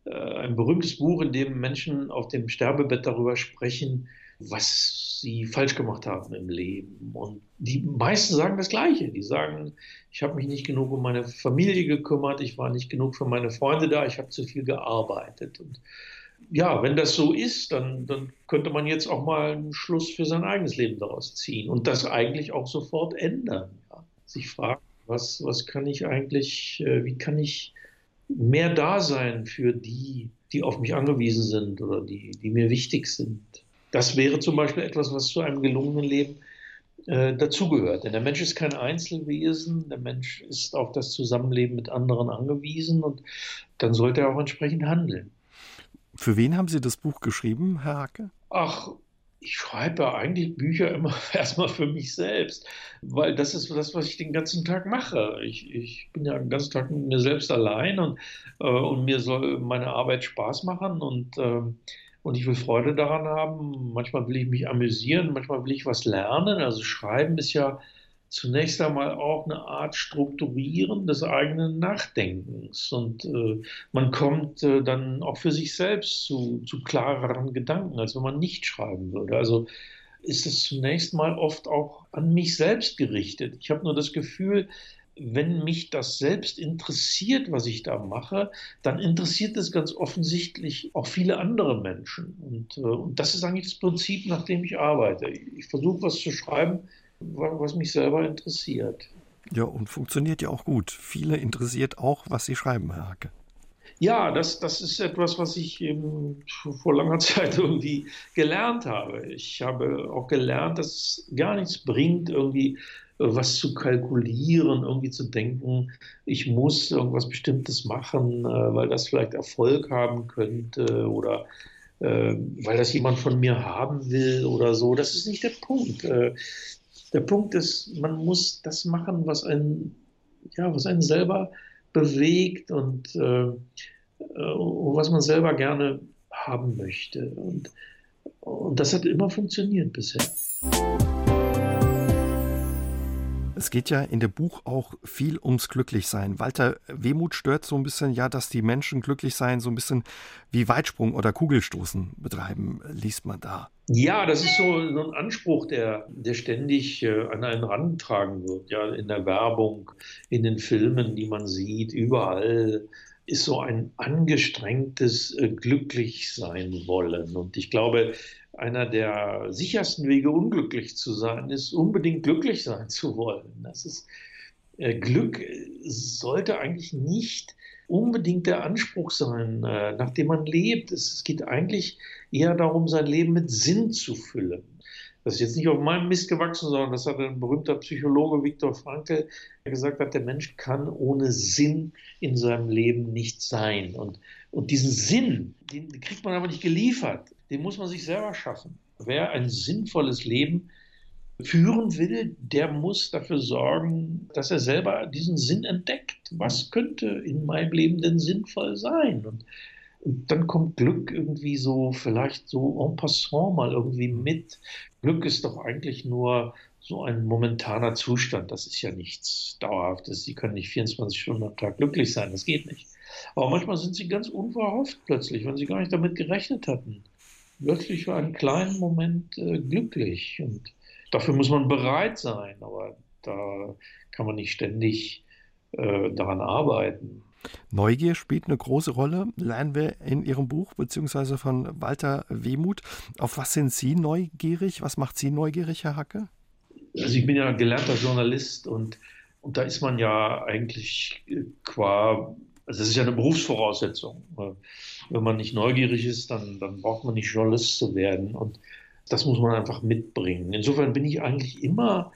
äh, ein berühmtes Buch, in dem Menschen auf dem Sterbebett darüber sprechen, was sie falsch gemacht haben im Leben. Und die meisten sagen das Gleiche. Die sagen, ich habe mich nicht genug um meine Familie gekümmert, ich war nicht genug für meine Freunde da, ich habe zu viel gearbeitet. Und ja, wenn das so ist, dann, dann könnte man jetzt auch mal einen Schluss für sein eigenes Leben daraus ziehen und das eigentlich auch sofort ändern. Ja. Sich fragen, was, was kann ich eigentlich, äh, wie kann ich mehr da sein für die, die auf mich angewiesen sind oder die, die mir wichtig sind. Das wäre zum Beispiel etwas, was zu einem gelungenen Leben äh, dazugehört. Denn der Mensch ist kein Einzelwesen, der Mensch ist auf das Zusammenleben mit anderen angewiesen und dann sollte er auch entsprechend handeln. Für wen haben Sie das Buch geschrieben, Herr Hacke? Ach, ich schreibe eigentlich Bücher immer erstmal für mich selbst, weil das ist das, was ich den ganzen Tag mache. Ich, ich bin ja den ganzen Tag mit mir selbst allein und, äh, und mir soll meine Arbeit Spaß machen und, äh, und ich will Freude daran haben. Manchmal will ich mich amüsieren, manchmal will ich was lernen. Also Schreiben ist ja zunächst einmal auch eine Art Strukturieren des eigenen Nachdenkens. Und äh, man kommt äh, dann auch für sich selbst zu, zu klareren Gedanken, als wenn man nicht schreiben würde. Also ist es zunächst mal oft auch an mich selbst gerichtet. Ich habe nur das Gefühl, wenn mich das selbst interessiert, was ich da mache, dann interessiert es ganz offensichtlich auch viele andere Menschen. Und, äh, und das ist eigentlich das Prinzip, nach dem ich arbeite. Ich versuche was zu schreiben, was mich selber interessiert. Ja, und funktioniert ja auch gut. Viele interessiert auch, was Sie schreiben, Herr Hacke. Ja, das, das ist etwas, was ich eben vor langer Zeit irgendwie gelernt habe. Ich habe auch gelernt, dass es gar nichts bringt, irgendwie äh, was zu kalkulieren, irgendwie zu denken, ich muss irgendwas Bestimmtes machen, äh, weil das vielleicht Erfolg haben könnte oder äh, weil das jemand von mir haben will oder so. Das ist nicht der Punkt. Der Punkt ist, man muss das machen, was einen, ja, was einen selber bewegt und, äh, äh was man selber gerne haben möchte. Und, und das hat immer funktioniert bisher. Es geht ja in dem Buch auch viel ums Glücklichsein. Walter Wehmut stört so ein bisschen, ja, dass die Menschen glücklich sein, so ein bisschen wie Weitsprung oder Kugelstoßen betreiben, liest man da. Ja, das ist so, so ein Anspruch, der, der ständig äh, an einen rangetragen wird. Ja, in der Werbung, in den Filmen, die man sieht, überall ist so ein angestrengtes äh, Glücklichsein wollen. Und ich glaube, einer der sichersten Wege, unglücklich zu sein, ist unbedingt glücklich sein zu wollen. Das ist, äh, Glück sollte eigentlich nicht unbedingt der Anspruch sein, äh, nach dem man lebt. Es, geht eigentlich eher darum, sein Leben mit Sinn zu füllen. Das ist jetzt nicht auf meinem Mist gewachsen, sondern das hat ein berühmter Psychologe Viktor Frankl gesagt hat, der Mensch kann ohne Sinn in seinem Leben nicht sein. Und, und diesen Sinn, den kriegt man aber nicht geliefert den muss man sich selber schaffen. Wer ein sinnvolles Leben führen will, der muss dafür sorgen, dass er selber diesen Sinn entdeckt. Was könnte in meinem Leben denn sinnvoll sein? Und, und dann kommt Glück irgendwie so, vielleicht so en passant mal irgendwie mit. Glück ist doch eigentlich nur so ein momentaner Zustand. Das ist ja nichts Dauerhaftes. Sie können nicht 24 Stunden am Tag glücklich sein. Das geht nicht. Aber manchmal sind sie ganz unverhofft plötzlich, wenn sie gar nicht damit gerechnet hatten wirklich für einen kleinen Moment äh, glücklich. Und dafür muss man bereit sein, aber da kann man nicht ständig äh, daran arbeiten. Neugier spielt eine große Rolle, lernen wir in Ihrem Buch, beziehungsweise von Walter Wehmuth. Auf was sind Sie neugierig? Was macht Sie neugierig, Herr Hacke? Also ich bin ja gelernter Journalist und, und da ist man ja eigentlich qua Also das ist ja eine Berufsvoraussetzung. Wenn man nicht neugierig ist, dann, dann braucht man nicht Journalist zu werden. Und das muss man einfach mitbringen. Insofern bin ich eigentlich immer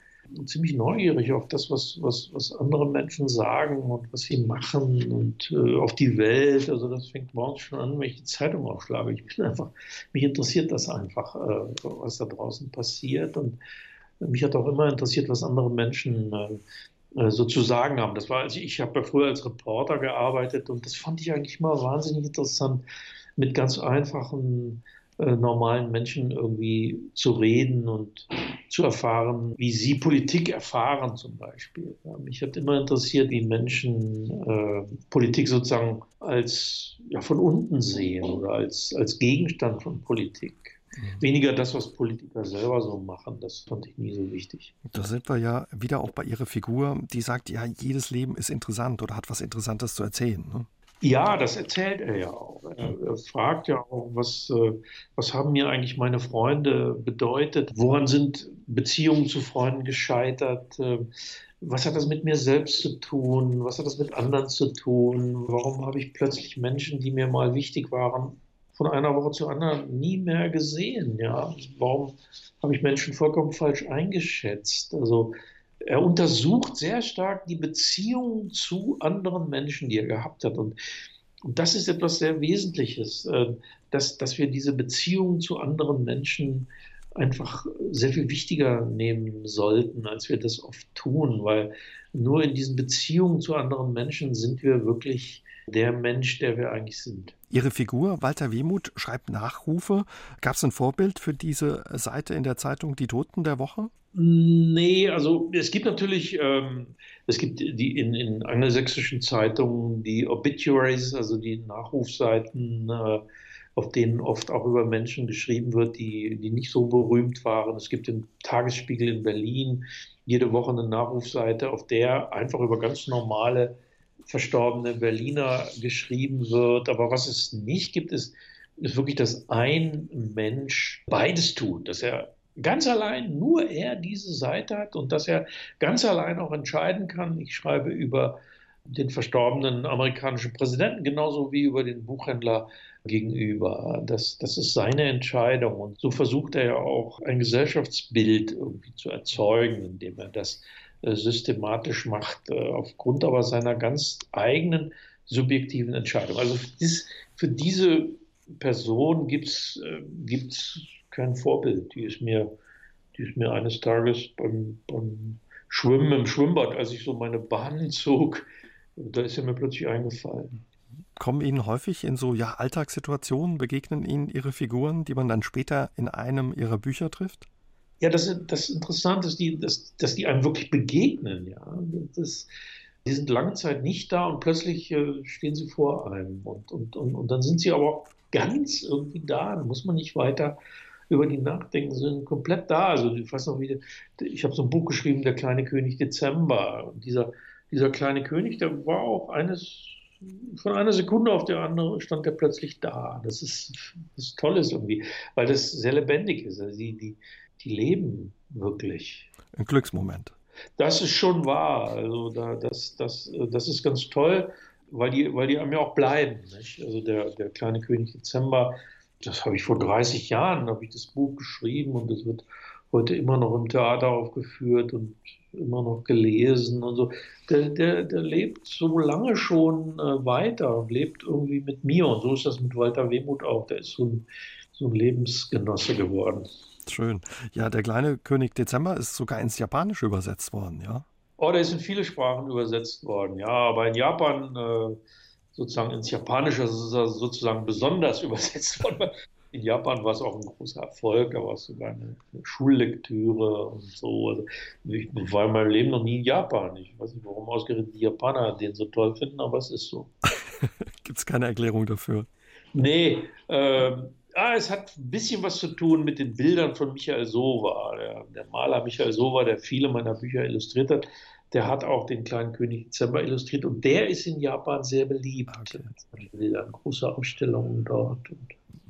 ziemlich neugierig auf das, was, was, was andere Menschen sagen und was sie machen und äh, auf die Welt. Also das fängt morgens schon an, wenn ich die Zeitung aufschlage. Ich bin einfach, mich interessiert das einfach, äh, was da draußen passiert. Und mich hat auch immer interessiert, was andere Menschen äh, äh, so zu sagen haben. Das war, also ich habe ja früher als Reporter gearbeitet und das fand ich eigentlich immer wahnsinnig interessant, mit ganz einfachen, äh, normalen Menschen irgendwie zu reden und zu erfahren, wie sie Politik erfahren zum Beispiel. Ja, mich hat immer interessiert, wie Menschen äh, Politik sozusagen als ja, von unten sehen oder als, als Gegenstand von Politik. Mhm. Weniger das, was Politiker selber so machen, das fand ich nie so wichtig. Da sind wir ja wieder auch bei Ihrer Figur, die sagt, ja, jedes Leben ist interessant oder hat was Interessantes zu erzählen. Ne? Ja, das erzählt er ja auch. Er, fragt ja auch, was, äh, was haben mir eigentlich meine Freunde bedeutet? Woran sind Beziehungen zu Freunden gescheitert? Äh, was hat das mit mir selbst zu tun? Was hat das mit anderen zu tun? Warum habe ich plötzlich Menschen, die mir mal wichtig waren, von einer Woche zur anderen nie mehr gesehen. Ja? Warum habe ich Menschen vollkommen falsch eingeschätzt? Also er untersucht sehr stark die Beziehung zu anderen Menschen, die er gehabt hat. Und, und das ist etwas sehr Wesentliches, äh, dass, dass wir diese Beziehung zu anderen Menschen einfach sehr viel wichtiger nehmen sollten, als wir das oft tun, weil nur in diesen Beziehungen zu anderen Menschen sind wir wirklich der Mensch, der wir eigentlich sind. Ihre Figur, Walter Wehmuth, schreibt Nachrufe. Gab es ein Vorbild für diese Seite in der Zeitung Die Toten der Woche? Nee, also es gibt natürlich, ähm, es gibt die in, in angelsächsischen Zeitungen die Obituaries, also die Nachrufseiten, äh, auf denen oft auch über Menschen geschrieben wird, die, die nicht so berühmt waren. Es gibt den Tagesspiegel in Berlin jede Woche eine Nachrufseite, auf der einfach über ganz normale verstorbene Berliner geschrieben wird. Aber was es nicht gibt, ist, ist wirklich, dass ein Mensch beides tut, dass er ganz allein nur er diese Seite hat und dass er ganz allein auch entscheiden kann. Ich schreibe über den verstorbenen amerikanischen Präsidenten genauso wie über den Buchhändler gegenüber. Das, das ist seine Entscheidung. Und so versucht er ja auch ein Gesellschaftsbild irgendwie zu erzeugen, indem er das äh, systematisch macht, äh, aufgrund aber seiner ganz eigenen subjektiven Entscheidung. Also für, dies, für diese Person gibt es äh, kein Vorbild. Die ist mir, die ist mir eines Tages beim, beim Schwimmen im Schwimmbad, als ich so meine Bahnen zog, da ist er mir plötzlich eingefallen. Kommen Ihnen häufig in so ja, Alltagssituationen, begegnen Ihnen Ihre Figuren, die man dann später in einem Ihrer Bücher trifft? Ja, das, das Interessante ist, die, dass, dass die einem wirklich begegnen. Ja? Das, die sind lange Zeit nicht da und plötzlich äh, stehen sie vor einem. Und, und, und, und dann sind sie aber auch ganz irgendwie da. Da muss man nicht weiter über die nachdenken, sie sind komplett da. Also ich weiß noch, wie, ich habe so ein Buch geschrieben, Der kleine König Dezember. Und dieser, dieser kleine König, der war auch eines, von einer Sekunde auf die andere stand er plötzlich da. Das ist, das Tolles irgendwie, weil das sehr lebendig ist. Also die, die, die leben wirklich. Ein Glücksmoment. Das ist schon wahr. Also da, das, das, das ist ganz toll, weil die, weil die einem ja auch bleiben. Nicht? Also der, der kleine König Dezember, das habe ich vor 30 Jahren, habe ich das Buch geschrieben und das wird heute immer noch im Theater aufgeführt und immer noch gelesen und so. Der, der, der lebt so lange schon äh, weiter und lebt irgendwie mit mir. Und so ist das mit Walter Wehmuth auch. Der ist so ein, so ein Lebensgenosse geworden. Schön. Ja, der kleine König Dezember ist sogar ins Japanische übersetzt worden, ja? Oh, der ist in viele Sprachen übersetzt worden, ja. Aber in Japan äh, sozusagen ins Japanische ist er sozusagen besonders übersetzt worden. In Japan war es auch ein großer Erfolg, da war es sogar eine, eine Schullektüre und so. Also ich war in meinem Leben noch nie in Japan. Ich weiß nicht, warum ausgerechnet die Japaner den so toll finden, aber es ist so. Gibt es keine Erklärung dafür? Nee, ähm, Ah, es hat ein bisschen was zu tun mit den Bildern von Michael Sova. Der, der, Maler Michael Sova, der viele meiner Bücher illustriert hat, der hat auch den kleinen König Dezember illustriert und der ist in Japan sehr beliebt. Okay. Große Ausstellungen dort.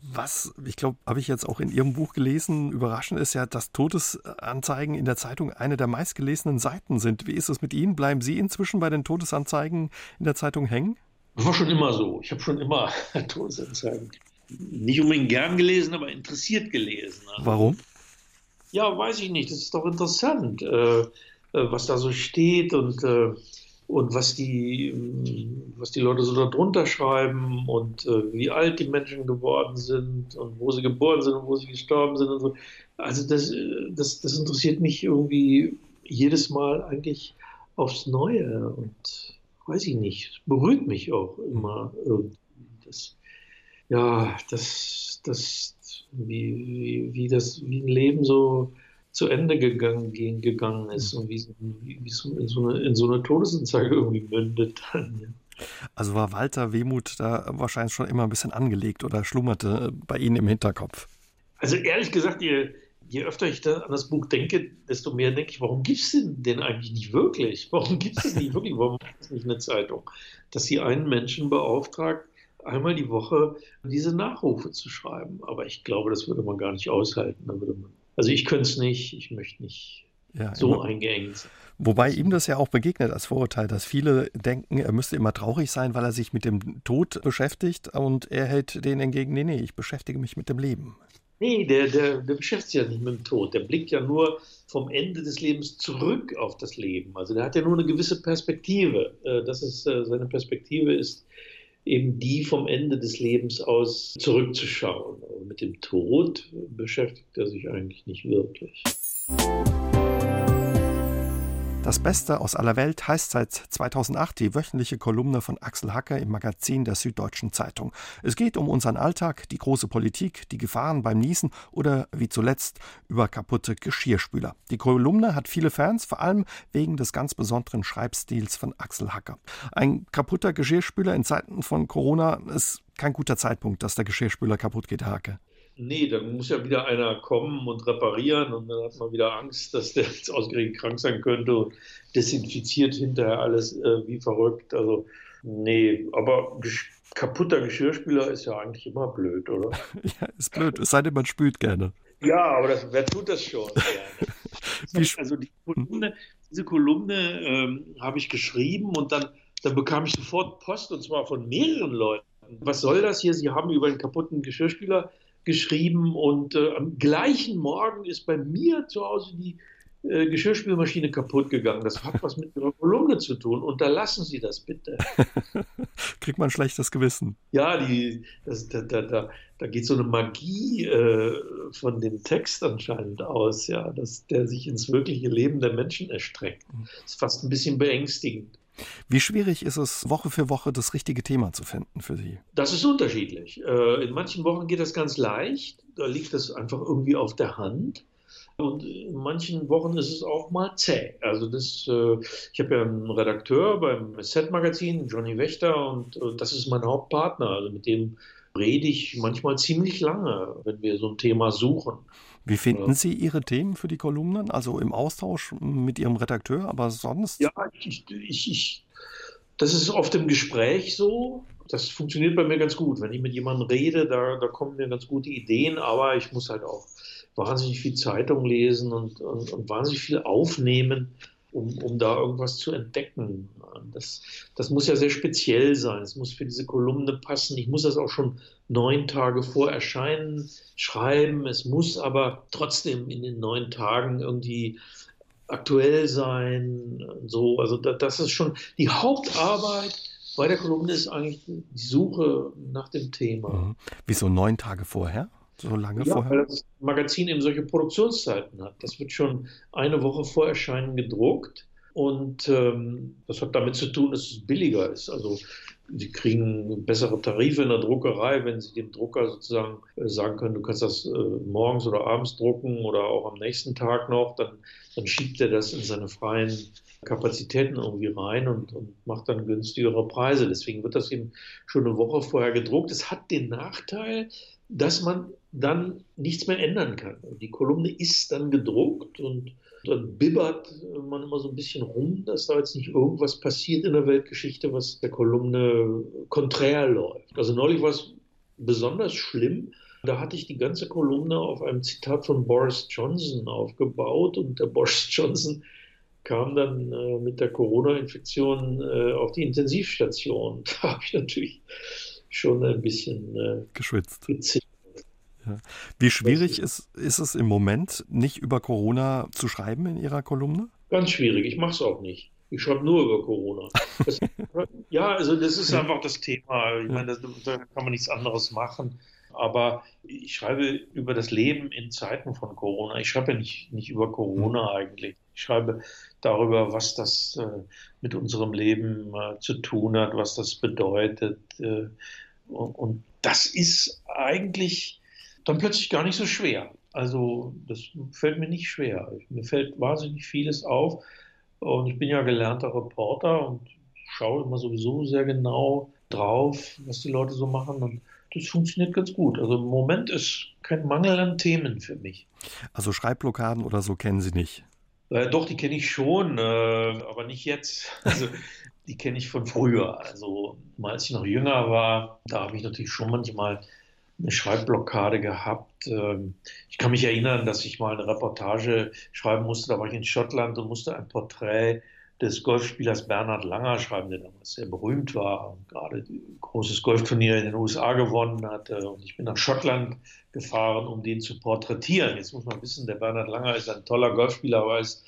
Was, ich glaube, habe ich jetzt auch in Ihrem Buch gelesen, überraschend ist ja, dass Todesanzeigen in der Zeitung eine der meistgelesenen Seiten sind. Wie ist es mit Ihnen? Bleiben Sie inzwischen bei den Todesanzeigen in der Zeitung hängen? Das war schon immer so. Ich habe schon immer Todesanzeigen nicht unbedingt gern gelesen, aber interessiert gelesen. Also, Warum? Ja, weiß ich nicht. Das ist doch interessant, äh, äh was da so steht und, äh, und was, die, was die Leute so darunter schreiben und äh, wie alt die Menschen geworden sind und wo sie geboren sind und wo sie gestorben sind und so. Also das, äh, das, das interessiert mich irgendwie jedes Mal eigentlich aufs Neue und weiß ich nicht, berührt mich auch immer irgendwie. Das, ja, das, das, wie, wie, wie, das, wie ein Leben so zu Ende gegangen, gegangen ist und wie, wie, es in so, eine, in so eine Todesanzeige irgendwie mündet dann. Ja. Also war Walter Wehmut da wahrscheinlich schon immer ein bisschen angelegt oder schlummerte bei Ihnen im Hinterkopf? Also ehrlich gesagt, je, je öfter ich da an das Buch denke, desto mehr denke ich, warum gibt es denn, denn eigentlich nicht wirklich? Warum gibt es nicht wirklich? Warum gibt es nicht eine Zeitung, dass sie einen Menschen beauftragt, einmal die Woche diese Nachrufe zu schreiben? Aber ich glaube, das würde man gar nicht aushalten. Man, also ich könnte es nicht, ich möchte nicht ja, so immer. eingeengt sein. Wobei ihm das ja auch begegnet als Vorurteil, dass viele denken, er müsste immer traurig sein, weil er sich mit dem Tod beschäftigt und er hält denen entgegen, nee, nee, ich beschäftige mich mit dem Leben. Nee, der, der, der beschäftigt sich ja nicht mit dem Tod. Der blickt ja nur vom Ende des Lebens zurück auf das Leben. Also der hat ja nur eine gewisse Perspektive. Äh, das ist, äh, seine Perspektive ist eben die vom Ende des Lebens aus zurückzuschauen. Aber mit dem Tod beschäftigt er sich eigentlich nicht wirklich. Das Beste aus aller Welt heißt seit 2008 die wöchentliche Kolumne von Axel Hacker im Magazin der Süddeutschen Zeitung. Es geht um unseren Alltag, die große Politik, die Gefahren beim Niesen oder wie zuletzt über kaputte Geschirrspüler. Die Kolumne hat viele Fans, vor allem wegen des ganz besonderen Schreibstils von Axel Hacker. Ein kaputter Geschirrspüler in Zeiten von Corona ist kein guter Zeitpunkt, dass der Geschirrspüler kaputt geht, Hake. Nee, dann muss ja wieder einer kommen und reparieren und dann hat man wieder Angst, dass der jetzt ausgerechnet krank sein könnte und desinfiziert hinterher alles äh, wie verrückt. Also, nee, aber kaputter Geschirrspüler ist ja eigentlich immer blöd, oder? ja, ist blöd, es sei denn, man spült gerne. Ja, aber das, wer tut das schon also die Kolumne, diese Kolumne ähm, habe ich geschrieben und dann, dann bekam ich sofort Post und zwar von mehreren Leuten. Was soll das hier? Sie haben über einen kaputten Geschirrspüler geschrieben und äh, am gleichen Morgen ist bei mir zu Hause die äh, Geschirrspülmaschine kaputt gegangen. Das hat was mit Ihrer Kolumne zu tun. Unterlassen Sie das bitte. Kriegt man ein schlechtes Gewissen. Ja, die, das, da, da, da, da geht so eine Magie äh, von dem Text anscheinend aus, ja, dass der sich ins wirkliche Leben der Menschen erstreckt. Das mhm. ist fast ein bisschen beängstigend. Wie schwierig ist es, Woche für Woche das richtige Thema zu finden für Sie? Das ist unterschiedlich. Äh, in manchen Wochen geht das ganz leicht. Da liegt das einfach irgendwie auf der Hand. Und in manchen Wochen ist es auch mal zäh. Also das, äh, ich habe ja einen Redakteur beim Set-Magazin, Johnny Wächter, und das ist mein Hauptpartner. Also mit dem rede ich manchmal ziemlich lange, wenn wir so ein Thema suchen. Wie finden Sie Ihre Themen für die Kolumnen? Also im Austausch mit Ihrem Redakteur, aber sonst? Ja, ich, ich, ich, das ist oft im Gespräch so. Das funktioniert bei mir ganz gut. Wenn ich mit jemandem rede, da, da kommen mir ganz gute Ideen, aber ich muss halt auch wahnsinnig viel Zeitung lesen und, und, und wahnsinnig viel aufnehmen um, um da irgendwas zu entdecken. Das, das muss ja sehr speziell sein. Es muss für diese Kolumne passen. Ich muss das auch schon neun Tage vor Erscheinen schreiben. Es muss aber trotzdem in den neun Tagen irgendwie aktuell sein. So, also das ist schon die Hauptarbeit bei der Kolumne ist eigentlich die Suche nach dem Thema. Mhm. Wieso neun Tage vorher? So lange ja, vorher? Weil das Magazin eben solche Produktionszeiten hat. Das wird schon eine Woche vor Erscheinen gedruckt. Und ähm, das hat damit zu tun, dass es billiger ist. Also Sie kriegen bessere Tarife in der Druckerei, wenn Sie dem Drucker sozusagen äh, sagen können, du kannst das äh, morgens oder abends drucken oder auch am nächsten Tag noch, dann, dann schiebt er das in seine freien Kapazitäten irgendwie rein und, und macht dann günstigere Preise. Deswegen wird das eben schon eine Woche vorher gedruckt. Es hat den Nachteil, dass man dann nichts mehr ändern kann. Die Kolumne ist dann gedruckt und dann bibbert man immer so ein bisschen rum, dass da jetzt nicht irgendwas passiert in der Weltgeschichte, was der Kolumne konträr läuft. Also neulich war es besonders schlimm. Da hatte ich die ganze Kolumne auf einem Zitat von Boris Johnson aufgebaut und der Boris Johnson kam dann äh, mit der Corona-Infektion äh, auf die Intensivstation. Da habe ich natürlich schon ein bisschen äh, geschwitzt. Ja. Wie schwierig ist, ist es im Moment, nicht über Corona zu schreiben in Ihrer Kolumne? Ganz schwierig. Ich mache es auch nicht. Ich schreibe nur über Corona. Das, ja, also das ist einfach das Thema. Ich meine, da kann man nichts anderes machen. Aber ich schreibe über das Leben in Zeiten von Corona. Ich schreibe ja nicht, nicht über Corona mhm. eigentlich. Ich schreibe darüber, was das äh, mit unserem Leben äh, zu tun hat, was das bedeutet. Äh, und, und das ist eigentlich dann plötzlich gar nicht so schwer. Also das fällt mir nicht schwer. Mir fällt wahnsinnig vieles auf. Und ich bin ja gelernter Reporter und schaue immer sowieso sehr genau drauf, was die Leute so machen. Und das funktioniert ganz gut. Also im Moment ist kein Mangel an Themen für mich. Also Schreibblockaden oder so kennen Sie nicht? Äh, doch, die kenne ich schon, äh, aber nicht jetzt. Also die kenne ich von früher. Also als ich noch jünger war, da habe ich natürlich schon manchmal eine Schreibblockade gehabt. Ähm, ich kann mich erinnern, dass ich mal eine Reportage schreiben musste. Da war ich in Schottland und musste ein Porträt des Golfspielers Bernhard Langer schreiben, der damals sehr berühmt war und gerade ein großes Golfturnier in den USA gewonnen hatte. Und ich bin nach Schottland gefahren, um den zu porträtieren. Jetzt muss man wissen, der Bernhard Langer ist ein toller Golfspieler, aber ist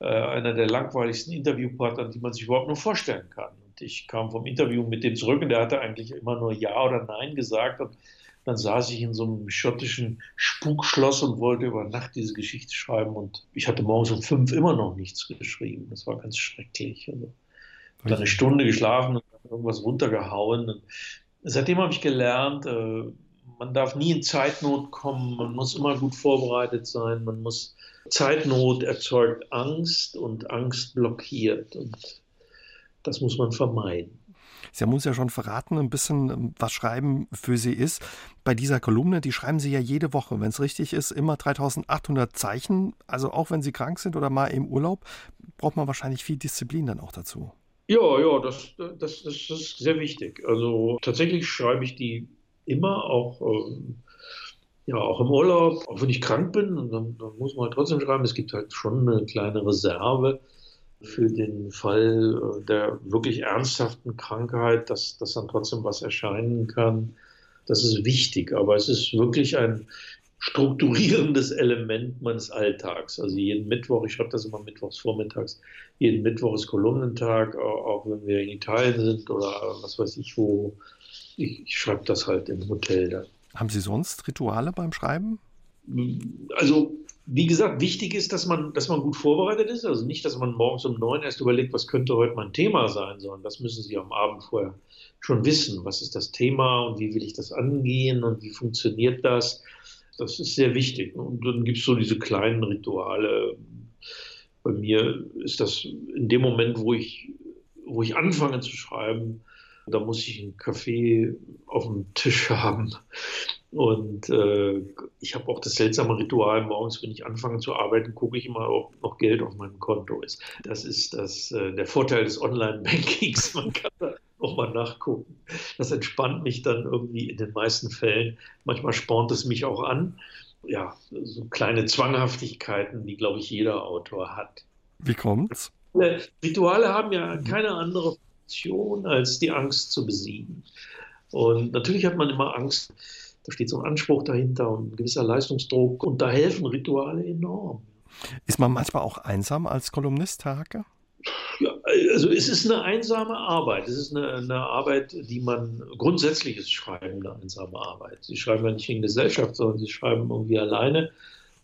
äh, einer der langweiligsten Interviewpartner, die man sich überhaupt nur vorstellen kann. Und ich kam vom Interview mit dem zurück und der hatte eigentlich immer nur Ja oder Nein gesagt. Und dann saß ich in so einem schottischen Spukschloss und wollte über Nacht diese Geschichte schreiben. Und ich hatte morgens um fünf immer noch nichts geschrieben. Das war ganz schrecklich. Also, dann eine Stunde geschlafen und irgendwas runtergehauen. Und seitdem habe ich gelernt, äh, man darf nie in Zeitnot kommen, man muss immer gut vorbereitet sein, man muss Zeitnot erzeugt Angst und Angst blockiert und das muss man vermeiden. Sie haben uns ja schon verraten, ein bisschen, ähm, was Schreiben für Sie ist. Bei dieser Kolumne, die schreiben Sie ja jede Woche, wenn es richtig ist, immer 3800 Zeichen. Also auch wenn Sie krank sind oder mal im Urlaub, braucht man wahrscheinlich viel Disziplin dann auch dazu. Ja, ja, das, das, das, ist sehr wichtig. Also tatsächlich schreibe ich die immer auch. Ähm, ja, auch im Urlaub, auch wenn ich krank bin, dann, dann muss man halt trotzdem schreiben. Es gibt halt schon eine kleine Reserve für den Fall äh, der wirklich ernsthaften Krankheit, dass, dass dann trotzdem was erscheinen kann. Das ist wichtig, aber es ist wirklich ein strukturierendes Element meines Alltags. Also jeden Mittwoch, ich schreibe das immer mittwochs vormittags, jeden Mittwoch ist Kolumnentag, auch wenn wir in Italien sind oder was weiß ich wo. Ich, ich schreibe das halt im Hotel dann. Haben Sie sonst Rituale beim Schreiben? Also wie gesagt, wichtig ist, dass man, dass man gut vorbereitet ist. Also nicht, dass man morgens um neun erst überlegt, was könnte heute mein Thema sein, sondern das müssen Sie am Abend vorher schon wissen. Was ist das Thema und wie will ich das angehen und wie funktioniert das? Das ist sehr wichtig. Und dann gibt es so diese kleinen Rituale. Bei mir ist das in dem Moment, wo ich, wo ich anfange zu schreiben, da muss ich einen Kaffee auf dem Tisch haben und äh, ich habe auch das seltsame Ritual, morgens, wenn ich anfange zu arbeiten, gucke ich immer, ob noch Geld auf meinem Konto ist. Das ist das, äh, der Vorteil des Online-Bankings. Man kann da nochmal nachgucken. Das entspannt mich dann irgendwie in den meisten Fällen. Manchmal spornt es mich auch an. Ja, so kleine Zwanghaftigkeiten, die, glaube ich, jeder Autor hat. Wie kommt's? Rituale haben ja keine andere Funktion, als die Angst zu besiegen. Und natürlich hat man immer Angst, da steht so ein Anspruch dahinter und ein gewisser Leistungsdruck und da helfen Rituale enorm. Ist man manchmal auch einsam als Kolumnist, Herr Hacke? Ja, also es ist eine einsame Arbeit. Es ist eine, eine, Arbeit, die man grundsätzlich ist Schreiben eine einsame Arbeit. Sie schreiben ja nicht in Gesellschaft, sondern sie schreiben irgendwie alleine.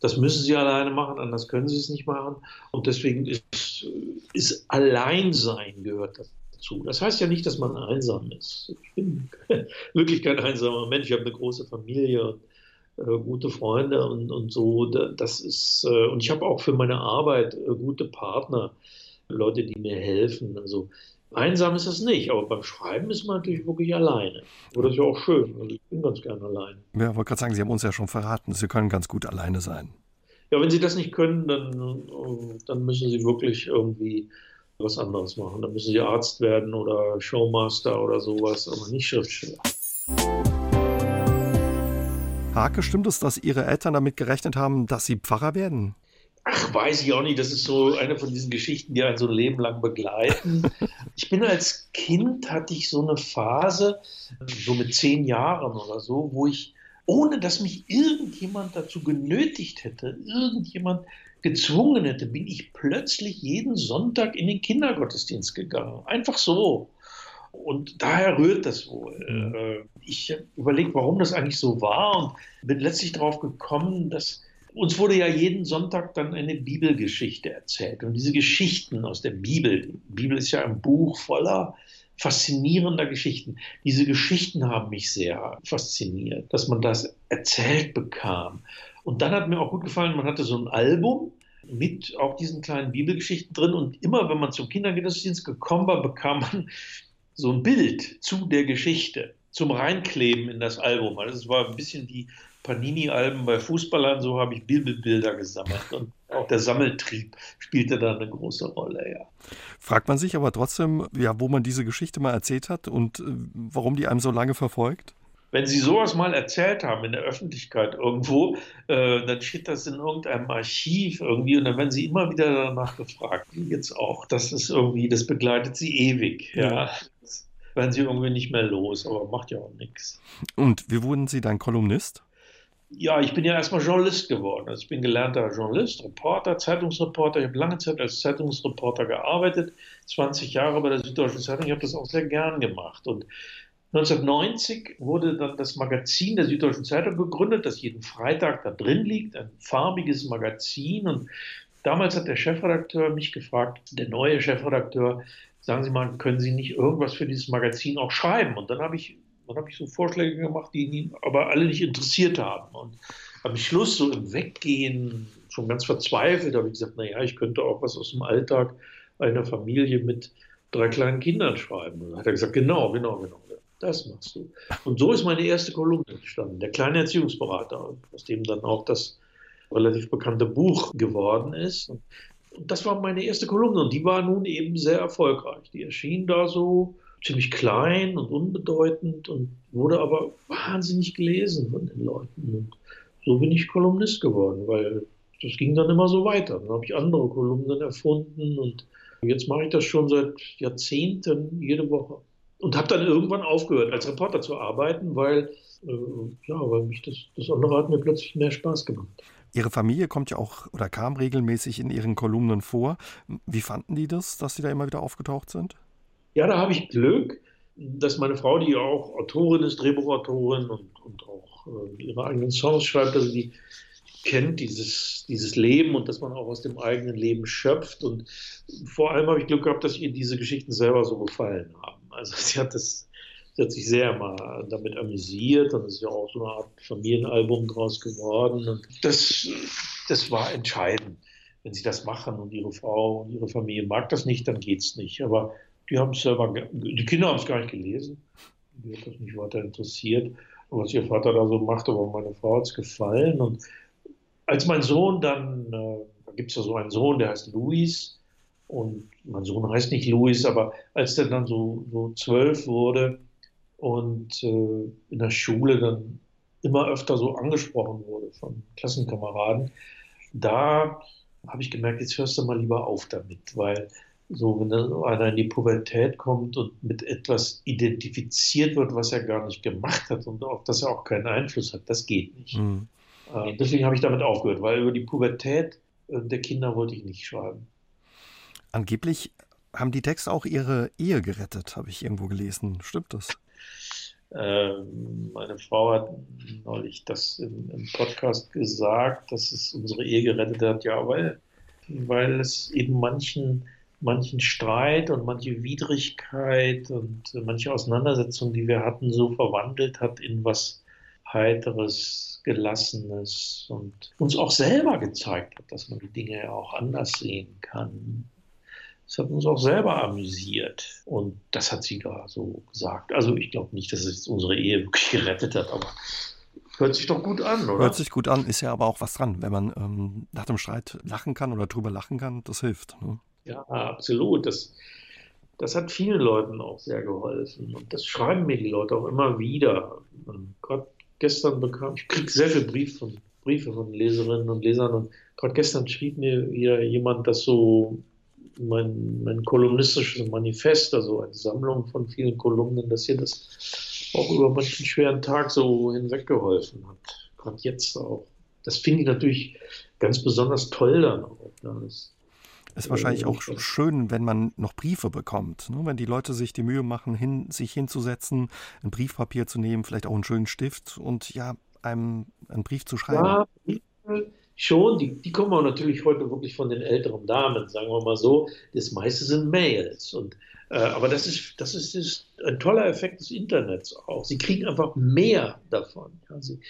Das müssen sie alleine machen, anders können sie es nicht machen. Und deswegen ist, ist Alleinsein gehört das dazu. Das heißt ja nicht, dass man einsam ist. Ich bin wirklich kein einsamer Mensch. Ich habe eine große Familie und äh, gute Freunde und, und so. Das ist, äh, und ich habe auch für meine Arbeit äh, gute Partner, Leute, die mir helfen. Also einsam ist es nicht, aber beim Schreiben ist man natürlich wirklich alleine. Aber das ist ja auch schön. Also ich bin ganz gerne alleine. Ja, ich wollte gerade sagen, Sie haben uns ja schon verraten, Sie können ganz gut alleine sein. Ja, wenn Sie das nicht können, dann, dann müssen Sie wirklich irgendwie was anderes machen. Dann müssen sie Arzt werden oder Showmaster oder sowas, aber nicht Schriftsteller. Hake, stimmt es, dass Ihre Eltern damit gerechnet haben, dass Sie Pfarrer werden? Ach, weiß ich auch nicht. Das ist so eine von diesen Geschichten, die einen so ein Leben lang begleiten. Ich bin als Kind, hatte ich so eine Phase, so mit zehn Jahren oder so, wo ich, ohne dass mich irgendjemand dazu genötigt hätte, irgendjemand gezwungen hätte, bin ich plötzlich jeden Sonntag in den Kindergottesdienst gegangen. Einfach so. Und daher rührt das wohl. Mhm. Äh, ich überlege, warum das eigentlich so war und bin letztlich darauf gekommen, dass uns wurde ja jeden Sonntag dann eine Bibelgeschichte erzählt. Und diese Geschichten aus der Bibel, die Bibel ist ja ein Buch voller faszinierender Geschichten. Diese Geschichten haben mich sehr fasziniert, dass man das erzählt bekam. Und dann hat mir auch gut gefallen, man hatte so ein Album mit auch diesen kleinen Bibelgeschichten drin. Und immer, wenn man zum Kindergottesdienst gekommen war, bekam man so ein Bild zu der Geschichte zum Reinkleben in das Album. Also es war ein bisschen wie Panini-Alben bei Fußballern, so habe ich Bibelbilder gesammelt. Und auch der Sammeltrieb spielte da eine große Rolle, ja. Fragt man sich aber trotzdem, ja, wo man diese Geschichte mal erzählt hat und äh, warum die einem so lange verfolgt? Wenn Sie sowas mal erzählt haben in der Öffentlichkeit irgendwo, äh, dann steht das in irgendeinem Archiv irgendwie und dann werden Sie immer wieder danach gefragt, wie jetzt auch. Das ist irgendwie, das begleitet Sie ewig. Ja. ja. Das werden Sie irgendwie nicht mehr los, aber macht ja auch nichts. Und wie wurden Sie dann Kolumnist? Ja, ich bin ja erstmal Journalist geworden. Also ich bin gelernter Journalist, Reporter, Zeitungsreporter. Ich habe lange Zeit als Zeitungsreporter gearbeitet, 20 Jahre bei der Süddeutschen Zeitung. Ich habe das auch sehr gern gemacht. Und 1990 wurde dann das Magazin der Süddeutschen Zeitung gegründet, das jeden Freitag da drin liegt, ein farbiges Magazin. Und damals hat der Chefredakteur mich gefragt, der neue Chefredakteur, sagen Sie mal, können Sie nicht irgendwas für dieses Magazin auch schreiben? Und dann habe ich dann habe ich so Vorschläge gemacht, die ihn aber alle nicht interessiert haben. Und am Schluss, so im Weggehen, schon ganz verzweifelt, habe ich gesagt, naja, ich könnte auch was aus dem Alltag einer Familie mit drei kleinen Kindern schreiben. Und dann hat er gesagt, genau, genau, genau, das machst du. Und so ist meine erste Kolumne entstanden, der kleine Erziehungsberater, aus dem dann auch das relativ bekannte Buch geworden ist. Und das war meine erste Kolumne und die war nun eben sehr erfolgreich. Die erschien da so ziemlich klein und unbedeutend und wurde aber wahnsinnig gelesen von den Leuten. Und so bin ich Kolumnist geworden, weil das ging dann immer so weiter. Dann habe ich andere Kolumnen erfunden und jetzt mache ich das schon seit Jahrzehnten jede Woche. Und habe dann irgendwann aufgehört, als Reporter zu arbeiten, weil, äh, ja, weil mich das, das andere hat mir plötzlich mehr Spaß gemacht. Ihre Familie kommt ja auch oder kam regelmäßig in Ihren Kolumnen vor. Wie fanden die das, dass Sie da immer wieder aufgetaucht sind? Ja, da habe ich Glück, dass meine Frau, die auch Autorin ist, Drehbuchautorin und, und auch äh, ihre eigenen Songs schreibt, also die kennt dieses, dieses Leben und dass man auch aus dem eigenen Leben schöpft. Und vor allem habe ich Glück gehabt, dass ihr diese Geschichten selber so gefallen haben. Also sie hat das, sie hat sich sehr mal damit amüsiert und es ist ja auch so eine Art Familienalbum draus geworden. Und das, das war entscheidend. Wenn sie das machen und ihre Frau und ihre Familie mag das nicht, dann geht es nicht. Aber die haben selber, die Kinder haben es gar nicht gelesen. Die hat das nicht weiter interessiert, was ihr Vater da so macht, aber meine Frau hat es gefallen. Und als mein Sohn dann, äh, da gibt es ja so einen Sohn, der heißt Luis, und mein Sohn heißt nicht Luis, aber als der dann so, so zwölf wurde und äh, in der Schule dann immer öfter so angesprochen wurde von Klassenkameraden, da habe ich gemerkt, jetzt hörst du mal lieber auf damit, weil so, wenn einer in die Pubertät kommt und mit etwas identifiziert wird, was er gar nicht gemacht hat und auf das er auch keinen Einfluss hat, das geht nicht. Mhm. Äh, deswegen habe ich damit aufgehört, weil über die Pubertät äh, der Kinder wollte ich nicht schreiben. Angeblich haben die Texte auch ihre Ehe gerettet, habe ich irgendwo gelesen. Stimmt das? Äh, meine Frau hat neulich das im, im, Podcast gesagt, dass es unsere Ehe gerettet hat. Ja, weil, weil es eben manchen manchen Streit und manche Widrigkeit und manche Auseinandersetzung, die wir hatten, so verwandelt hat in was Heiteres, Gelassenes und uns auch selber gezeigt hat, dass man die Dinge auch anders sehen kann. Es hat uns auch selber amüsiert und das hat sie da so gesagt. Also ich glaube nicht, dass es unsere Ehe wirklich gerettet hat, aber hört sich doch gut an, oder? Hört sich gut an, ist ja aber auch was dran, wenn man ähm, nach dem Streit lachen kann oder drüber lachen kann, das hilft. Ne? Ja, absolut. Das, das hat vielen Leuten auch sehr geholfen. Und das schreiben mir die Leute auch immer wieder. Gerade gestern bekam ich, kriege sehr viele Briefe von Briefe von Leserinnen und Lesern. Und gerade gestern schrieb mir wieder jemand, dass so mein, mein kolumnistisches Manifest, also eine Sammlung von vielen Kolumnen, dass ihr das auch über manchen schweren Tag so hinweggeholfen hat. Gerade jetzt auch. Das finde ich natürlich ganz besonders toll dann auch. Das, ist wahrscheinlich auch schön, wenn man noch Briefe bekommt. Ne? Wenn die Leute sich die Mühe machen, hin, sich hinzusetzen, ein Briefpapier zu nehmen, vielleicht auch einen schönen Stift und ja, einem einen Brief zu schreiben. Ja, schon. Die, die kommen auch natürlich heute wirklich von den älteren Damen, sagen wir mal so. Das meiste sind Mails. Und, äh, aber das ist, das ist, ist ein toller Effekt des Internets auch. Sie kriegen einfach mehr davon. Ja, sie,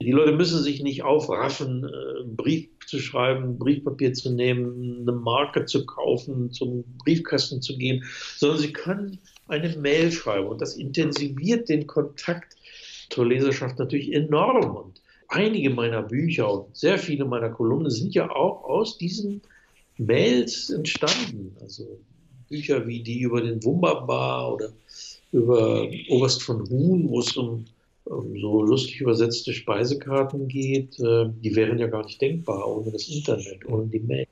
die Leute müssen sich nicht aufraffen, äh, einen Brief zu schreiben, Briefpapier zu nehmen, eine Marke zu kaufen, zum Briefkasten zu gehen, sondern sie können eine Mail schreiben und das intensiviert den Kontakt zur Leserschaft natürlich enorm. Und einige meiner Bücher und sehr viele meiner Kolumnen sind ja auch aus diesen Mails entstanden. Also Bücher wie die über den Wunderbar oder über Oberst von Huhn, wo es um ähm, so lustig übersetzte Speisekarten geht, äh, die wären ja gar nicht denkbar ohne das Internet, ohne die Mails.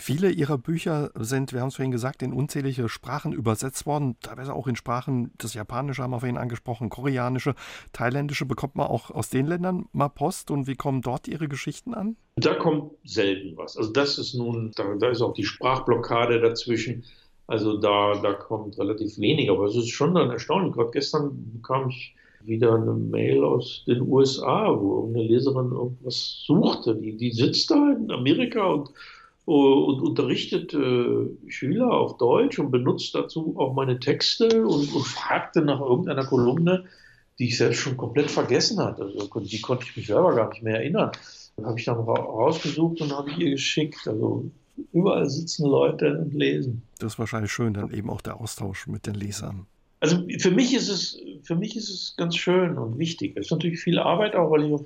Viele Ihrer Bücher sind, wir haben es vorhin gesagt, in unzählige Sprachen übersetzt worden, teilweise auch in Sprachen, das Japanische haben wir vorhin angesprochen, Koreanische, Thailändische. Bekommt man auch aus den Ländern mal Post und wie kommen dort Ihre Geschichten an? Da kommt selten was. Also das ist nun, da, da ist auch die Sprachblockade dazwischen. Also da, da kommt relativ wenig, aber es ist schon dann erstaunlich. Gerade gestern bekam ich wieder eine Mail aus den USA, wo eine Leserin irgendwas suchte. Die, die sitzt da in Amerika und, und unterrichtet äh, Schüler auf Deutsch und benutzt dazu auch meine Texte und, und fragte nach irgendeiner Kolumne, die ich selbst schon komplett vergessen hatte. Also die konnte ich mich selber gar nicht mehr erinnern. Dann habe ich dann rausgesucht und habe ich ihr geschickt. Also überall sitzen Leute und lesen. Das ist wahrscheinlich schön, dann eben auch der Austausch mit den Lesern. Also für mich ist es, für mich ist es ganz schön und wichtig. Es ist natürlich viel Arbeit auch, weil ich auf,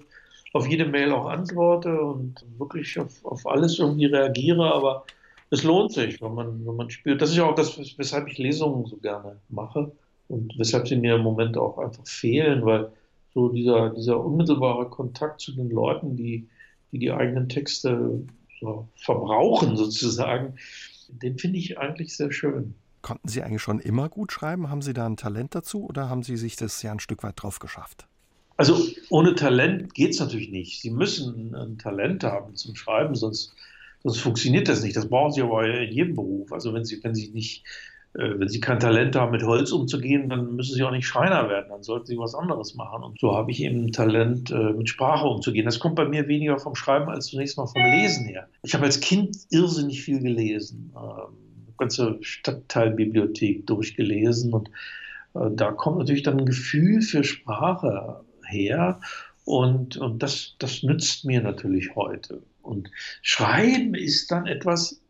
auf jede Mail auch antworte und wirklich auf, auf alles irgendwie reagiere, aber es lohnt sich, wenn man, wenn man spürt. Das ist ja auch das, weshalb ich Lesungen so gerne mache und weshalb sie mir im Moment auch einfach fehlen, weil so dieser, dieser unmittelbare Kontakt zu den Leuten, die die, die eigenen Texte so verbrauchen sozusagen, den finde ich eigentlich sehr schön. Konnten Sie eigentlich schon immer gut schreiben? Haben Sie da ein Talent dazu oder haben Sie sich das ja ein Stück weit drauf geschafft? Also ohne Talent geht es natürlich nicht. Sie müssen ein Talent haben zum Schreiben, sonst, sonst funktioniert das nicht. Das brauchen Sie aber in jedem Beruf. Also wenn Sie, wenn Sie nicht, äh, wenn Sie kein Talent haben, mit Holz umzugehen, dann müssen Sie auch nicht Schreiner werden. Dann sollten Sie was anderes machen. Und so habe ich eben ein Talent, äh, mit Sprache umzugehen. Das kommt bei mir weniger vom Schreiben als zunächst mal vom Lesen her. Ich habe als Kind irrsinnig viel gelesen. Ähm, ganze Stadtteilbibliothek durchgelesen und äh, da kommt natürlich dann ein Gefühl für Sprache her und, und das, das nützt mir natürlich heute. Und Schreiben ist dann etwas,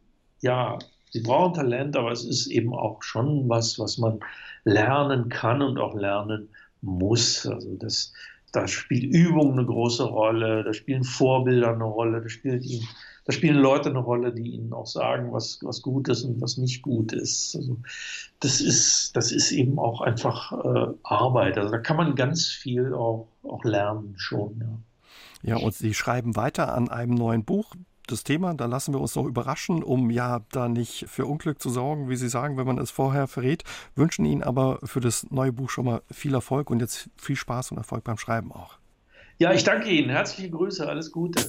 ja, Sie brauchen Talent, aber es ist eben auch schon was, was man lernen kann und auch lernen muss. Also das, da spielt Übung eine große Rolle, da spielen Vorbilder eine Rolle, da spielt ihm da spielen Leute eine Rolle, die ihnen auch sagen, was, was gut ist und was nicht gut ist. Also das ist, das ist eben auch einfach äh, Arbeit. Also da kann man ganz viel auch, auch lernen schon. Ja. ja, und Sie schreiben weiter an einem neuen Buch das Thema. Da lassen wir uns noch überraschen, um ja da nicht für Unglück zu sorgen, wie Sie sagen, wenn man es vorher verrät. Wünschen Ihnen aber für das neue Buch schon mal viel Erfolg und jetzt viel Spaß und Erfolg beim Schreiben auch. Ja, ich danke Ihnen. Herzliche Grüße, alles Gute.